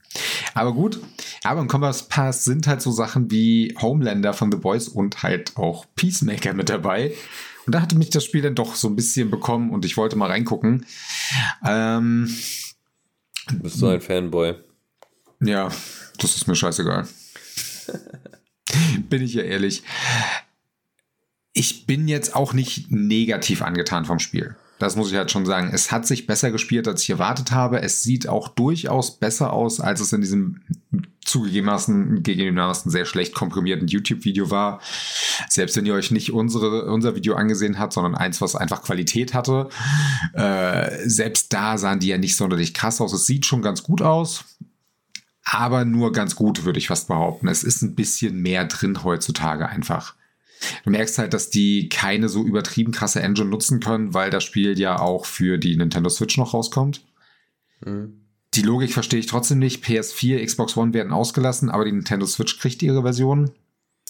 Aber gut, aber im Combat Pass sind halt so Sachen wie Homelander von The Boys und halt auch Peacemaker mit dabei. Und da hatte mich das Spiel dann doch so ein bisschen bekommen und ich wollte mal reingucken. Ähm, Bist du ein Fanboy? ja, das ist mir scheißegal. bin ich ja ehrlich. Ich bin jetzt auch nicht negativ angetan vom Spiel. Das muss ich halt schon sagen. Es hat sich besser gespielt, als ich erwartet habe. Es sieht auch durchaus besser aus, als es in diesem zugegebenermaßen, gegebenermaßen sehr schlecht komprimierten YouTube-Video war. Selbst wenn ihr euch nicht unsere, unser Video angesehen habt, sondern eins, was einfach Qualität hatte, äh, selbst da sahen die ja nicht sonderlich krass aus. Es sieht schon ganz gut aus, aber nur ganz gut, würde ich fast behaupten. Es ist ein bisschen mehr drin heutzutage einfach. Du merkst halt, dass die keine so übertrieben krasse Engine nutzen können, weil das Spiel ja auch für die Nintendo Switch noch rauskommt. Mhm. Die Logik verstehe ich trotzdem nicht. PS4, Xbox One werden ausgelassen, aber die Nintendo Switch kriegt ihre Version.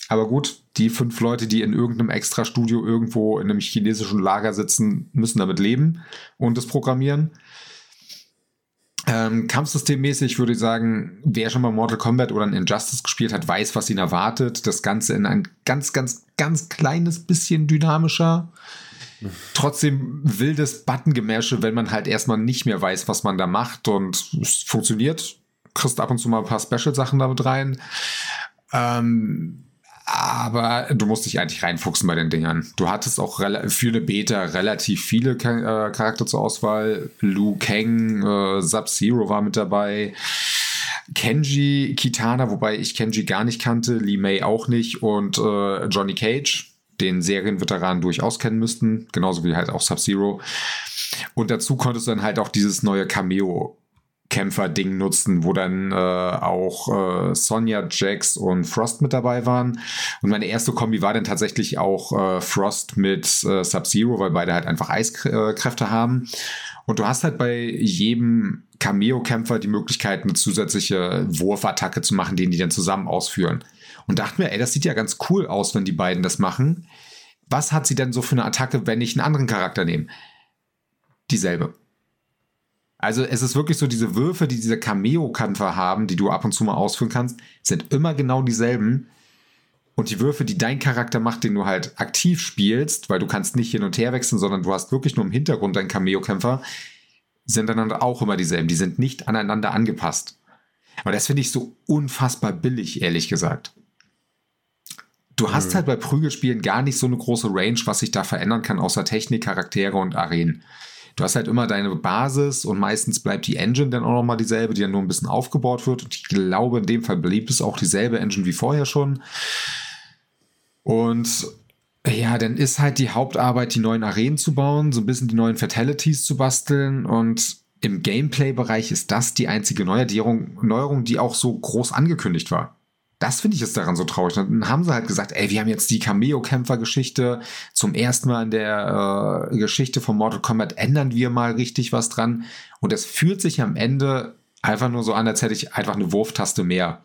Aber gut, die fünf Leute, die in irgendeinem Extra-Studio irgendwo in einem chinesischen Lager sitzen, müssen damit leben und es programmieren. Ähm, Kampfsystemmäßig würde ich sagen, wer schon mal Mortal Kombat oder ein Injustice gespielt hat, weiß, was ihn erwartet. Das Ganze in ein ganz, ganz, ganz kleines bisschen dynamischer. Trotzdem wildes Buttongemäsche, wenn man halt erstmal nicht mehr weiß, was man da macht und es funktioniert. Kriegst ab und zu mal ein paar Special-Sachen damit rein. Ähm, aber du musst dich eigentlich reinfuchsen bei den Dingern. Du hattest auch für eine Beta relativ viele äh, Charakter zur Auswahl. Liu Kang, äh, Sub-Zero war mit dabei. Kenji Kitana, wobei ich Kenji gar nicht kannte, Lee May auch nicht und äh, Johnny Cage, den Serienveteranen durchaus kennen müssten, genauso wie halt auch Sub-Zero. Und dazu konntest du dann halt auch dieses neue Cameo Kämpfer-Ding nutzen, wo dann äh, auch äh, Sonja, Jax und Frost mit dabei waren. Und meine erste Kombi war dann tatsächlich auch äh, Frost mit äh, Sub-Zero, weil beide halt einfach Eiskräfte haben. Und du hast halt bei jedem Cameo-Kämpfer die Möglichkeit, eine zusätzliche Wurfattacke zu machen, den die dann zusammen ausführen. Und dachte mir, ey, das sieht ja ganz cool aus, wenn die beiden das machen. Was hat sie denn so für eine Attacke, wenn ich einen anderen Charakter nehme? Dieselbe. Also es ist wirklich so, diese Würfe, die diese Cameo-Kämpfer haben, die du ab und zu mal ausführen kannst, sind immer genau dieselben. Und die Würfe, die dein Charakter macht, den du halt aktiv spielst, weil du kannst nicht hin und her wechseln, sondern du hast wirklich nur im Hintergrund deinen Cameo-Kämpfer, sind dann auch immer dieselben. Die sind nicht aneinander angepasst. Aber das finde ich so unfassbar billig, ehrlich gesagt. Du hast halt bei Prügelspielen gar nicht so eine große Range, was sich da verändern kann, außer Technik, Charaktere und Arenen. Du hast halt immer deine Basis und meistens bleibt die Engine dann auch nochmal dieselbe, die dann nur ein bisschen aufgebaut wird. Und ich glaube, in dem Fall blieb es auch dieselbe Engine wie vorher schon. Und ja, dann ist halt die Hauptarbeit, die neuen Arenen zu bauen, so ein bisschen die neuen Fatalities zu basteln. Und im Gameplay-Bereich ist das die einzige Neuerung, Neuerung, die auch so groß angekündigt war. Das finde ich jetzt daran so traurig. Dann haben sie halt gesagt, ey, wir haben jetzt die Cameo-Kämpfer-Geschichte zum ersten Mal in der äh, Geschichte von Mortal Kombat ändern wir mal richtig was dran. Und es fühlt sich am Ende einfach nur so an, als hätte ich einfach eine Wurftaste mehr.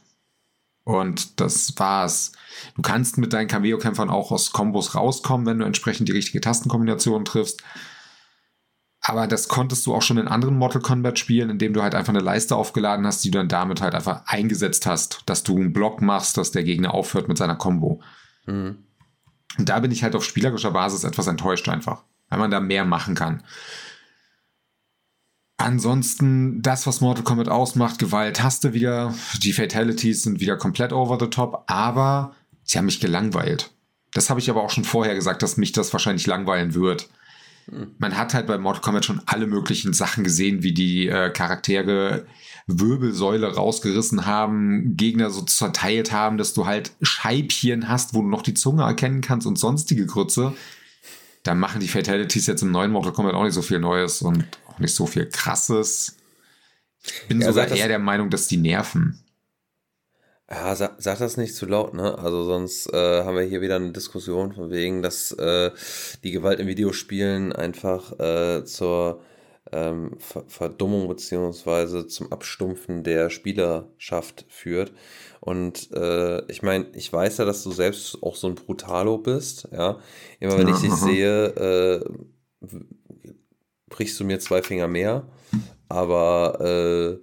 Und das war's. Du kannst mit deinen Cameo-Kämpfern auch aus Kombos rauskommen, wenn du entsprechend die richtige Tastenkombination triffst. Aber das konntest du auch schon in anderen Mortal Kombat Spielen, indem du halt einfach eine Leiste aufgeladen hast, die du dann damit halt einfach eingesetzt hast, dass du einen Block machst, dass der Gegner aufhört mit seiner Combo. Mhm. Und da bin ich halt auf spielerischer Basis etwas enttäuscht einfach, weil man da mehr machen kann. Ansonsten, das, was Mortal Kombat ausmacht, Gewalt hast du wieder, die Fatalities sind wieder komplett over the top, aber sie haben mich gelangweilt. Das habe ich aber auch schon vorher gesagt, dass mich das wahrscheinlich langweilen wird. Man hat halt bei Mortal Kombat schon alle möglichen Sachen gesehen, wie die äh, Charaktere Wirbelsäule rausgerissen haben, Gegner so zerteilt haben, dass du halt Scheibchen hast, wo du noch die Zunge erkennen kannst und sonstige Grütze. da machen die Fatalities jetzt im neuen Mortal Kombat auch nicht so viel Neues und auch nicht so viel Krasses. Ich bin Ja, sogar eher der Meinung, dass die nerven. Ja, sag, sag das nicht zu laut, ne? Also sonst äh, haben wir hier wieder eine Diskussion von wegen, dass äh, die Gewalt in Videospielen einfach äh, zur ähm, Ver Verdummung beziehungsweise zum Abstumpfen der Spielerschaft führt. Und äh, ich meine, ich weiß ja, dass du selbst auch so ein Brutalo bist, ja. Immer wenn Ja, ich dich aha. sehe, äh, brichst du mir zwei Finger mehr. Aber äh,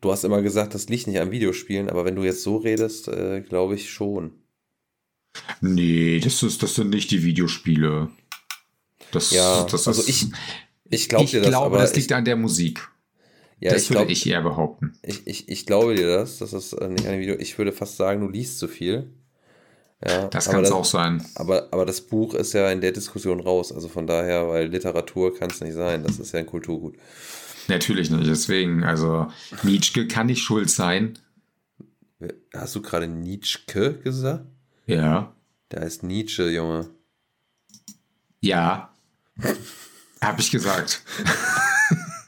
Du hast immer gesagt, das liegt nicht an Videospielen, aber wenn du jetzt so redest, äh, glaube ich schon. Nee, das, ist, das sind nicht die Videospiele. Das, Ja, das also ist, ich, ich glaube ich dir das, glaube, das ich, liegt an der Musik. ja, das ich, würde glaub, ich eher behaupten. ich, ich, ich glaube dir das, das ist äh, nicht an dem Video. Ich würde fast sagen, du liest zu viel. Ja, Das kann es auch sein. Aber, aber das Buch ist ja in der Diskussion raus, also von daher, weil Literatur kann es nicht sein, das ist ja ein Kulturgut. Natürlich nicht. Deswegen, also Nietzsche kann nicht schuld sein. Hast du gerade Nietzsche gesagt? Ja. Der heißt Nietzsche, Junge. Ja. Hab ich gesagt.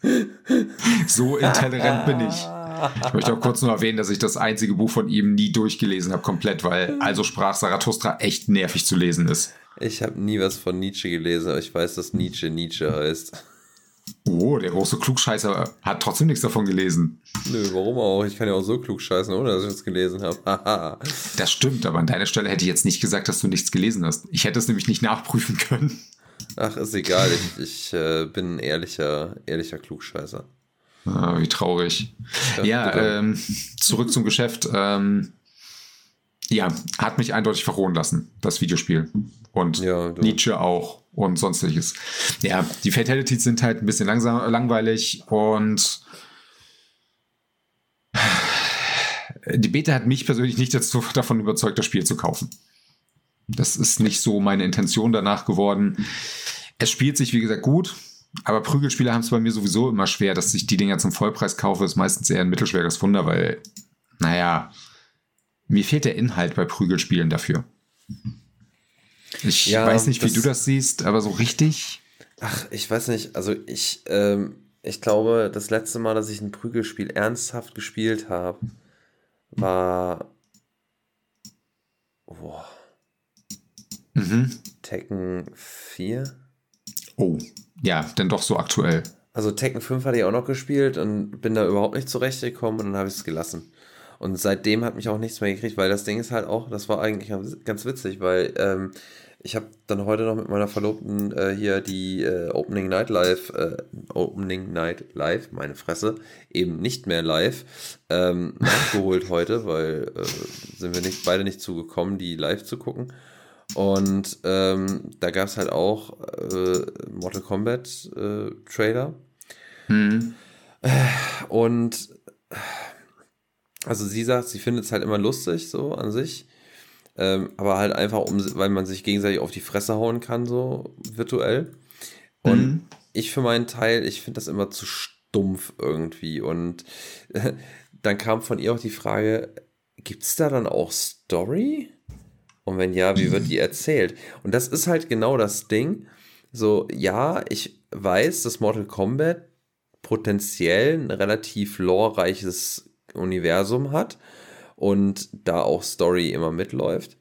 [laughs] so intolerant bin ich. Ich möchte auch kurz nur erwähnen, dass ich das einzige Buch von ihm nie durchgelesen habe, komplett, weil Also sprach Zarathustra echt nervig zu lesen ist. Ich habe nie was von Nietzsche gelesen, aber ich weiß, dass Nietzsche Nietzsche heißt. Oh, der große Klugscheißer hat trotzdem nichts davon gelesen. Nö, warum auch? Ich kann ja auch so klug scheißen, ohne dass ich es gelesen habe. Haha. Das stimmt, aber an deiner Stelle hätte ich jetzt nicht gesagt, dass du nichts gelesen hast. Ich hätte es nämlich nicht nachprüfen können. Ach, ist egal. Ich, ich äh, bin ein ehrlicher, ehrlicher Klugscheißer. Ah, wie traurig. Ja, Ja, ähm, zurück zum Geschäft. Ähm, ja, hat mich eindeutig verrohen lassen, das Videospiel. Und Ja. Nietzsche auch und sonstiges. Ja, die Fatalities sind halt ein bisschen langsam, langweilig und die Beta hat mich persönlich nicht dazu, davon überzeugt, das Spiel zu kaufen. Das ist nicht so meine Intention danach geworden. Es spielt sich, wie gesagt, gut, aber Prügelspiele haben es bei mir sowieso immer schwer, dass ich die Dinger zum Vollpreis kaufe, ist meistens eher ein mittelschweres Wunder, weil, naja, mir fehlt der Inhalt bei Prügelspielen dafür. Ich Ja, weiß nicht, wie du das siehst, aber so richtig. Ach, ich weiß nicht. Also ich, ähm, ich glaube, das letzte Mal, dass ich ein Prügelspiel ernsthaft gespielt habe, war boah, Mhm. Tekken 4. Oh, ja, denn doch so aktuell. Also Tekken 5 hatte ich auch noch gespielt und bin da überhaupt nicht zurechtgekommen und dann habe ich es gelassen. Und seitdem hat mich auch nichts mehr gekriegt, weil das Ding ist halt auch, das war eigentlich ganz- witzig, weil ähm, ich habe dann heute noch mit meiner Verlobten äh, hier die äh, Opening Night Live, äh, Opening Night Live, meine Fresse, eben nicht mehr live, ähm, [laughs] nachgeholt heute, weil äh, sind wir nicht, beide nicht zugekommen, die live zu gucken. Und ähm, da gab es halt auch äh, Mortal Kombat äh, Trailer. Hm. Und also sie sagt, sie findet es halt immer lustig, so an sich. Ähm, aber halt einfach, um, weil man sich gegenseitig auf die Fresse hauen kann, so virtuell. Und Mhm. ich für meinen Teil, ich finde das immer zu stumpf irgendwie. Und [laughs] dann kam von ihr auch die Frage, gibt es da dann auch Story? Und wenn ja, wie wird die [laughs] erzählt? Und das ist halt genau das Ding. So, ja, ich weiß, dass Mortal Kombat potenziell ein relativ lorereiches Universum hat und da auch Story immer mitläuft.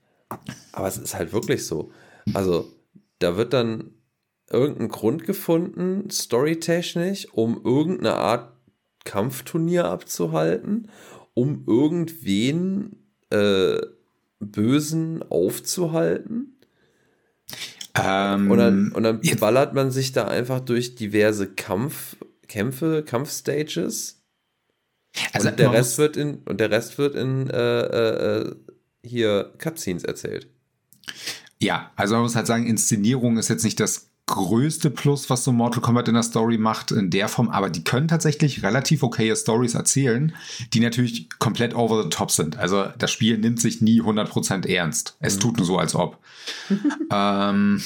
Aber es ist halt wirklich so. Also, da wird dann irgendein Grund gefunden, storytechnisch, um irgendeine Art Kampfturnier abzuhalten, um irgendwen äh, Bösen aufzuhalten. Ähm, Und dann, und dann ballert man sich da einfach durch diverse Kampf, Kämpfe, Kampfstages. Also und der Rest wird in und der Rest wird in äh, äh, äh, hier Cutscenes erzählt. Ja, also man muss halt sagen, Inszenierung ist jetzt nicht das größte Plus, was so Mortal Kombat in der Story macht, in der Form, aber die können tatsächlich relativ okaye Stories erzählen, die natürlich komplett over the top sind. Also das Spiel nimmt sich nie 100% ernst. Es tut nur so, als ob. [laughs] ähm,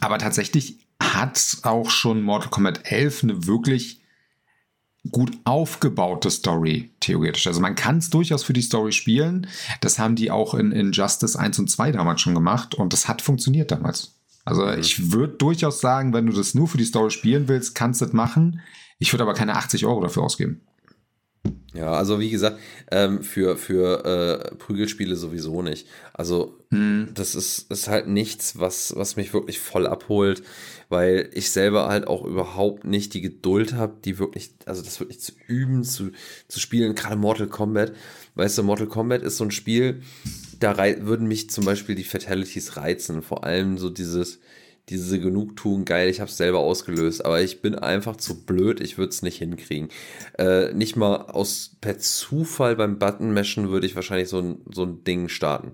aber tatsächlich hat auch schon Mortal Kombat 11 eine wirklich gut aufgebaute Story, theoretisch. Also man kann es durchaus für die Story spielen. Das haben die auch in, in Justice 1 und 2 damals schon gemacht und das hat funktioniert damals. Also Mhm. ich würde durchaus sagen, wenn du das nur für die Story spielen willst, kannst du das machen. Ich würde aber keine 80 Euro dafür ausgeben. Ja, also wie gesagt, ähm, für, für äh, Prügelspiele sowieso nicht. Also das ist, ist halt nichts, was, was mich wirklich voll abholt, weil ich selber halt auch überhaupt nicht die Geduld habe, die wirklich, also das wirklich zu üben, zu, zu spielen, gerade Mortal Kombat. Weißt du, Mortal Kombat ist so ein Spiel, da würden mich zum Beispiel die Fatalities reizen. Vor allem so dieses, diese Genugtuung, geil, ich habe es selber ausgelöst, aber ich bin einfach zu blöd, ich würde es nicht hinkriegen. Äh, nicht mal aus per Zufall beim Button-Mashen würde ich wahrscheinlich so ein, so ein Ding starten.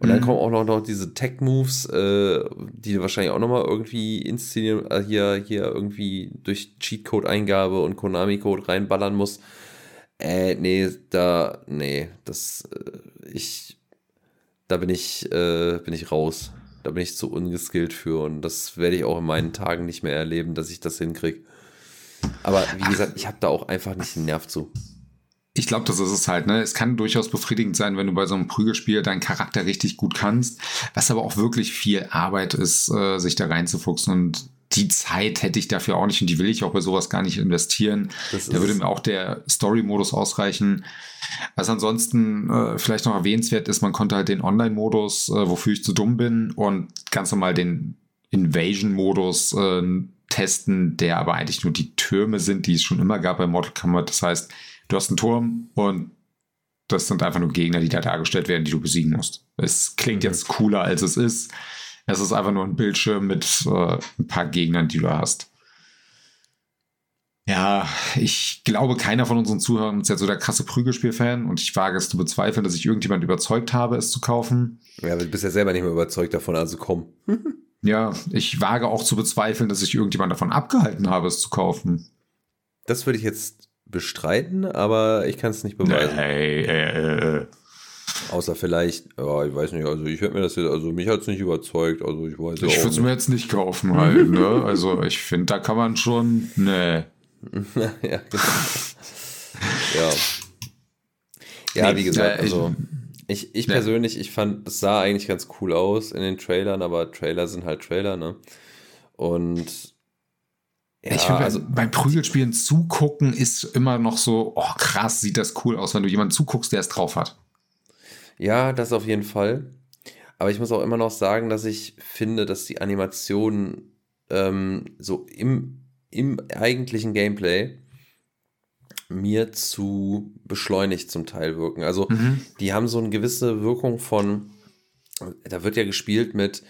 Und dann kommen auch noch, noch diese Tech-Moves, äh, die wahrscheinlich auch nochmal irgendwie inszenieren, äh, hier, hier irgendwie durch Cheatcode-Eingabe und Konami-Code reinballern musst. Äh, nee, da, nee, das, äh, ich, da bin ich, äh, bin ich raus. Da bin ich zu ungeskillt für und das werde ich auch in meinen Tagen nicht mehr erleben, dass ich das hinkriege. Aber wie gesagt, ich habe da auch einfach nicht den Nerv zu. Ich glaube, das ist es halt. Ne? Es kann durchaus befriedigend sein, wenn du bei so einem Prügelspiel deinen Charakter richtig gut kannst, was aber auch wirklich viel Arbeit ist, äh, sich da reinzufuchsen. Und die Zeit hätte ich dafür auch nicht und die will ich auch bei sowas gar nicht investieren. Da würde mir auch der Story-Modus ausreichen. Was ansonsten äh, vielleicht noch erwähnenswert ist, man konnte halt den Online-Modus, äh, wofür ich zu dumm bin, und ganz normal den Invasion-Modus äh, testen, der aber eigentlich nur die Türme sind, die es schon immer gab bei Mortal Kombat. Das heißt, du hast einen Turm und das sind einfach nur Gegner, die da dargestellt werden, die du besiegen musst. Es klingt jetzt cooler, als es ist. Es ist einfach nur ein Bildschirm mit äh, ein paar Gegnern, die du hast. Ja, ich glaube, keiner von unseren Zuhörern ist jetzt so der krasse Prügelspiel-Fan und ich wage es zu bezweifeln, dass ich irgendjemand überzeugt habe, es zu kaufen. Ja, aber du bist ja selber nicht mehr überzeugt davon, also komm. [laughs] Ja, ich wage auch zu bezweifeln, dass ich irgendjemand davon abgehalten habe, es zu kaufen. Das würde ich jetzt bestreiten, aber ich kann es nicht beweisen. Nee, äh, äh, Außer vielleicht, ja, ich weiß nicht, also ich hätte mir das jetzt, also mich hat es nicht überzeugt, also ich weiß ich würde es mir jetzt nicht kaufen halt, ne? [laughs] Also ich finde, da kann man schon, nee. [laughs] ja, genau. ja. Ja, Nee, wie gesagt, also ich, ich Ja. persönlich, ich fand, es sah eigentlich ganz cool aus in den Trailern, aber Trailer sind halt Trailer, ne? Und ja, ich finde, also also, beim Prügelspielen zugucken ist immer noch so, oh krass, sieht das cool aus, wenn du jemanden zuguckst, der es drauf hat. Ja, das auf jeden Fall. Aber ich muss auch immer noch sagen, dass ich finde, dass die Animationen ähm, so im, im eigentlichen Gameplay mir zu beschleunigt zum Teil wirken. Also die haben so eine gewisse Wirkung von, da wird ja gespielt mit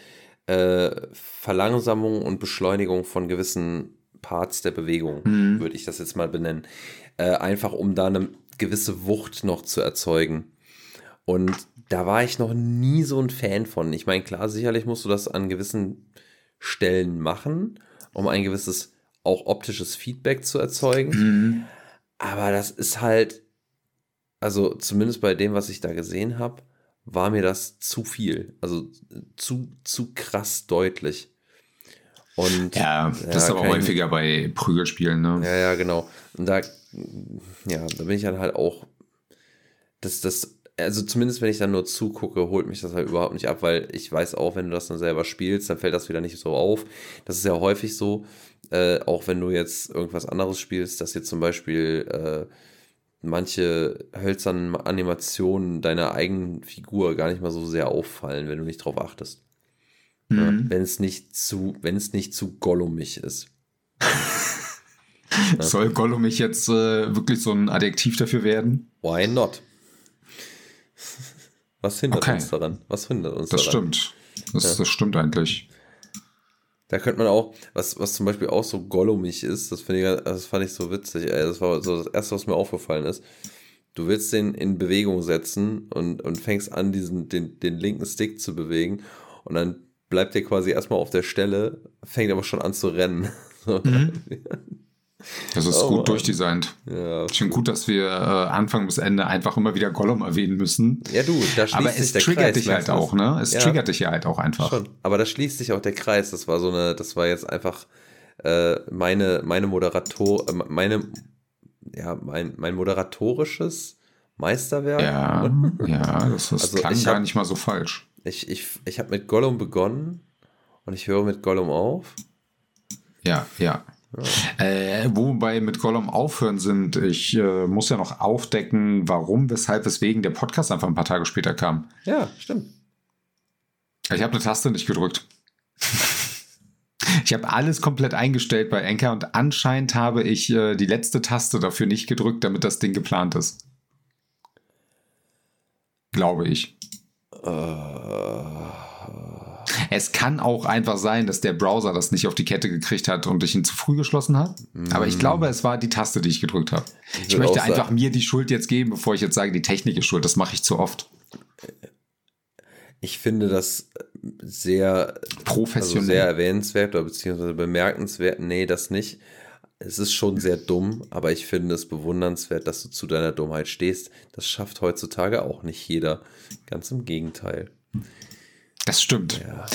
äh, Verlangsamung und Beschleunigung von gewissen Parts der Bewegung, Mhm. würde ich das jetzt mal benennen. Äh, einfach um da eine gewisse Wucht noch zu erzeugen. Und da war ich noch nie so ein Fan von. Ich meine, klar, sicherlich musst du das an gewissen Stellen machen, um ein gewisses auch optisches Feedback zu erzeugen. Mhm. Aber das ist halt, also zumindest bei dem, was ich da gesehen habe, war mir das zu viel. Also zu, zu krass deutlich. Und Ja, das ist aber häufiger bei Prügelspielen, ne? ja, ja, genau. Und da, ja, da bin ich dann halt auch, das, das, also zumindest wenn ich dann nur zugucke, holt mich das halt überhaupt nicht ab, weil ich weiß auch, wenn du das dann selber spielst, dann fällt das wieder nicht so auf. Das ist ja häufig so, äh, auch wenn du jetzt irgendwas anderes spielst, dass jetzt zum Beispiel äh, manche hölzernen Animationen deiner eigenen Figur gar nicht mal so sehr auffallen, wenn du nicht drauf achtest. Ja, Mhm. wenn es nicht zu, wenn es nicht zu gollumig ist. [laughs] Soll Gollum mich jetzt äh, wirklich so ein Adjektiv dafür werden? Why not? Was hindert Okay. uns daran? Was hindert uns Das daran? stimmt. Das, Ja. das stimmt eigentlich. Da könnte man auch, was, was zum Beispiel auch so gollumig ist, das, finde ich, das fand ich so witzig, ey. Das war so das Erste, was mir aufgefallen ist. Du willst den in Bewegung setzen und, und fängst an, diesen, den, den linken Stick zu bewegen und dann bleibt der quasi erstmal auf der Stelle, fängt aber schon an zu rennen. [laughs] So. [laughs] Das ist Oh, gut Mann. durchdesignt. Ja. Schon gut, dass wir äh, Anfang bis Ende einfach immer wieder Gollum erwähnen müssen. ja, du, da schließt Aber sich es der triggert Kreis, dich halt auch, ne? Es Ja. triggert dich ja halt auch einfach. Schon. Aber da schließt sich auch der Kreis. Das war so eine, das war jetzt einfach äh, meine, meine Moderator, äh, meine, ja, mein, mein moderatorisches Meisterwerk. Ja, [laughs] ja, das, das Also klang ich gar hab- nicht mal so falsch. Ich, ich, ich habe mit Gollum begonnen und ich höre mit Gollum auf. Ja, ja. Äh, wobei mit Gollum aufhören sind, ich äh, muss ja noch aufdecken, warum, weshalb, weswegen der Podcast einfach ein paar Tage später kam. Ja, stimmt. Ich habe eine Taste nicht gedrückt. ich habe alles komplett eingestellt bei Anchor und anscheinend habe ich äh, die letzte Taste dafür nicht gedrückt, damit das Ding geplant ist. Glaube ich. Es kann auch einfach sein, dass der Browser das nicht auf die Kette gekriegt hat und ich ihn zu früh geschlossen habe. Aber ich glaube, es war die Taste, die ich gedrückt habe. Ich, würd möchte einfach sagen- mir die Schuld jetzt geben, bevor ich jetzt sage, die Technik ist schuld. Das mache ich zu oft. Ich finde das sehr, also Professionell. sehr erwähnenswert oder beziehungsweise bemerkenswert. Nee, das nicht. Es ist schon sehr dumm, aber ich finde es bewundernswert, dass du zu deiner Dummheit stehst. Das schafft heutzutage auch nicht jeder. Ganz im Gegenteil. Das stimmt. Ja.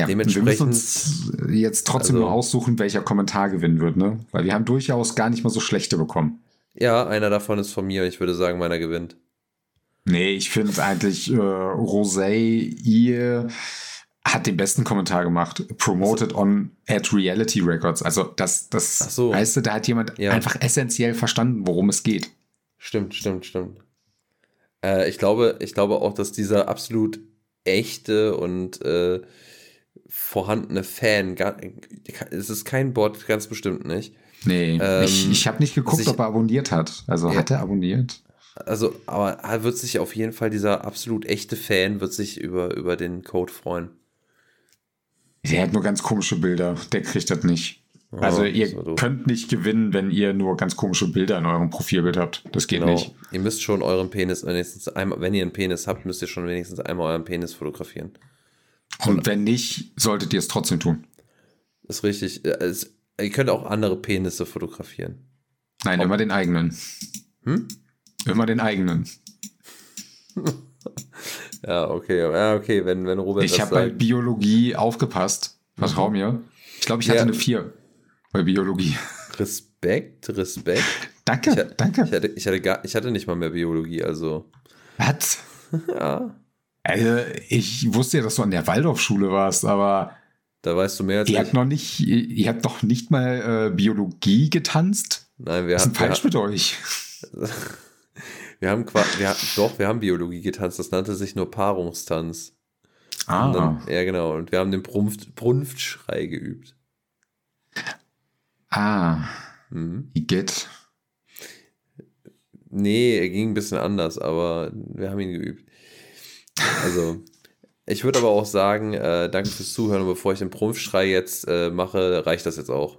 Ja, Dementsprechend- wir müssen uns jetzt trotzdem Also- nur aussuchen, welcher Kommentar gewinnen wird, ne? Weil wir haben durchaus gar nicht mal so schlechte bekommen. Ja, einer davon ist von mir ich würde sagen, meiner gewinnt. Nee, ich finde eigentlich, äh, Rosé, ihr hat den besten Kommentar gemacht. Promoted on at Reality Records. Also das, das, so. weißt du, da hat jemand Ja. einfach essentiell verstanden, worum es geht. Stimmt, stimmt, stimmt. Äh, ich, glaube, ich glaube auch, dass dieser absolut echte und äh, vorhandene Fan, es ist kein Bot, ganz bestimmt nicht. Nee, Ähm, ich, ich habe nicht geguckt, sich- ob er abonniert hat. Also Ja. hat er abonniert? Also, aber er wird sich auf jeden Fall, dieser absolut echte Fan wird sich über, über den Code freuen. Der hat nur ganz komische Bilder. Der kriegt das nicht. Also Oh, ihr so könnt nicht gewinnen, wenn ihr nur ganz komische Bilder in eurem Profilbild habt. Das geht Genau. nicht. Ihr müsst schon euren Penis wenigstens einmal, wenn ihr einen Penis habt, müsst ihr schon wenigstens einmal euren Penis fotografieren. Und wenn nicht, solltet ihr es trotzdem tun. Ist richtig. Es, ihr könnt auch andere Penisse fotografieren. Nein, immer den eigenen. Hm? Immer den eigenen. [laughs] Ja, okay. Ja, okay, wenn, wenn Robert Ich das habe bei sagt. Biologie aufgepasst. Vertrau mir. Ich glaube, ich hatte Ja. eine 4 bei Biologie. Respekt, Respekt. Danke, Ich, danke. Ich hatte, ich, hatte gar, ich hatte nicht mal mehr Biologie, also. Was? [laughs] Ja, Also, ich wusste ja, dass du an der Waldorfschule warst, aber da weißt du mehr als ihr ich. habt noch nicht, ihr, habt noch nicht mal äh, Biologie getanzt. Nein, wir Was ist denn hatten, wir, falsch mit euch? [laughs] wir haben qua- wir hatten, doch, wir haben Biologie getanzt, das nannte sich nur Paarungstanz. Ah, dann, ja, genau. Und wir haben den Brunft, Brunftschrei geübt. Ah, Mhm. Igitt. Nee, er ging ein bisschen anders, aber wir haben ihn geübt. Also, ich würde aber auch sagen, äh, danke fürs Zuhören und bevor ich den Prumpfschrei jetzt äh, mache, reicht das jetzt auch.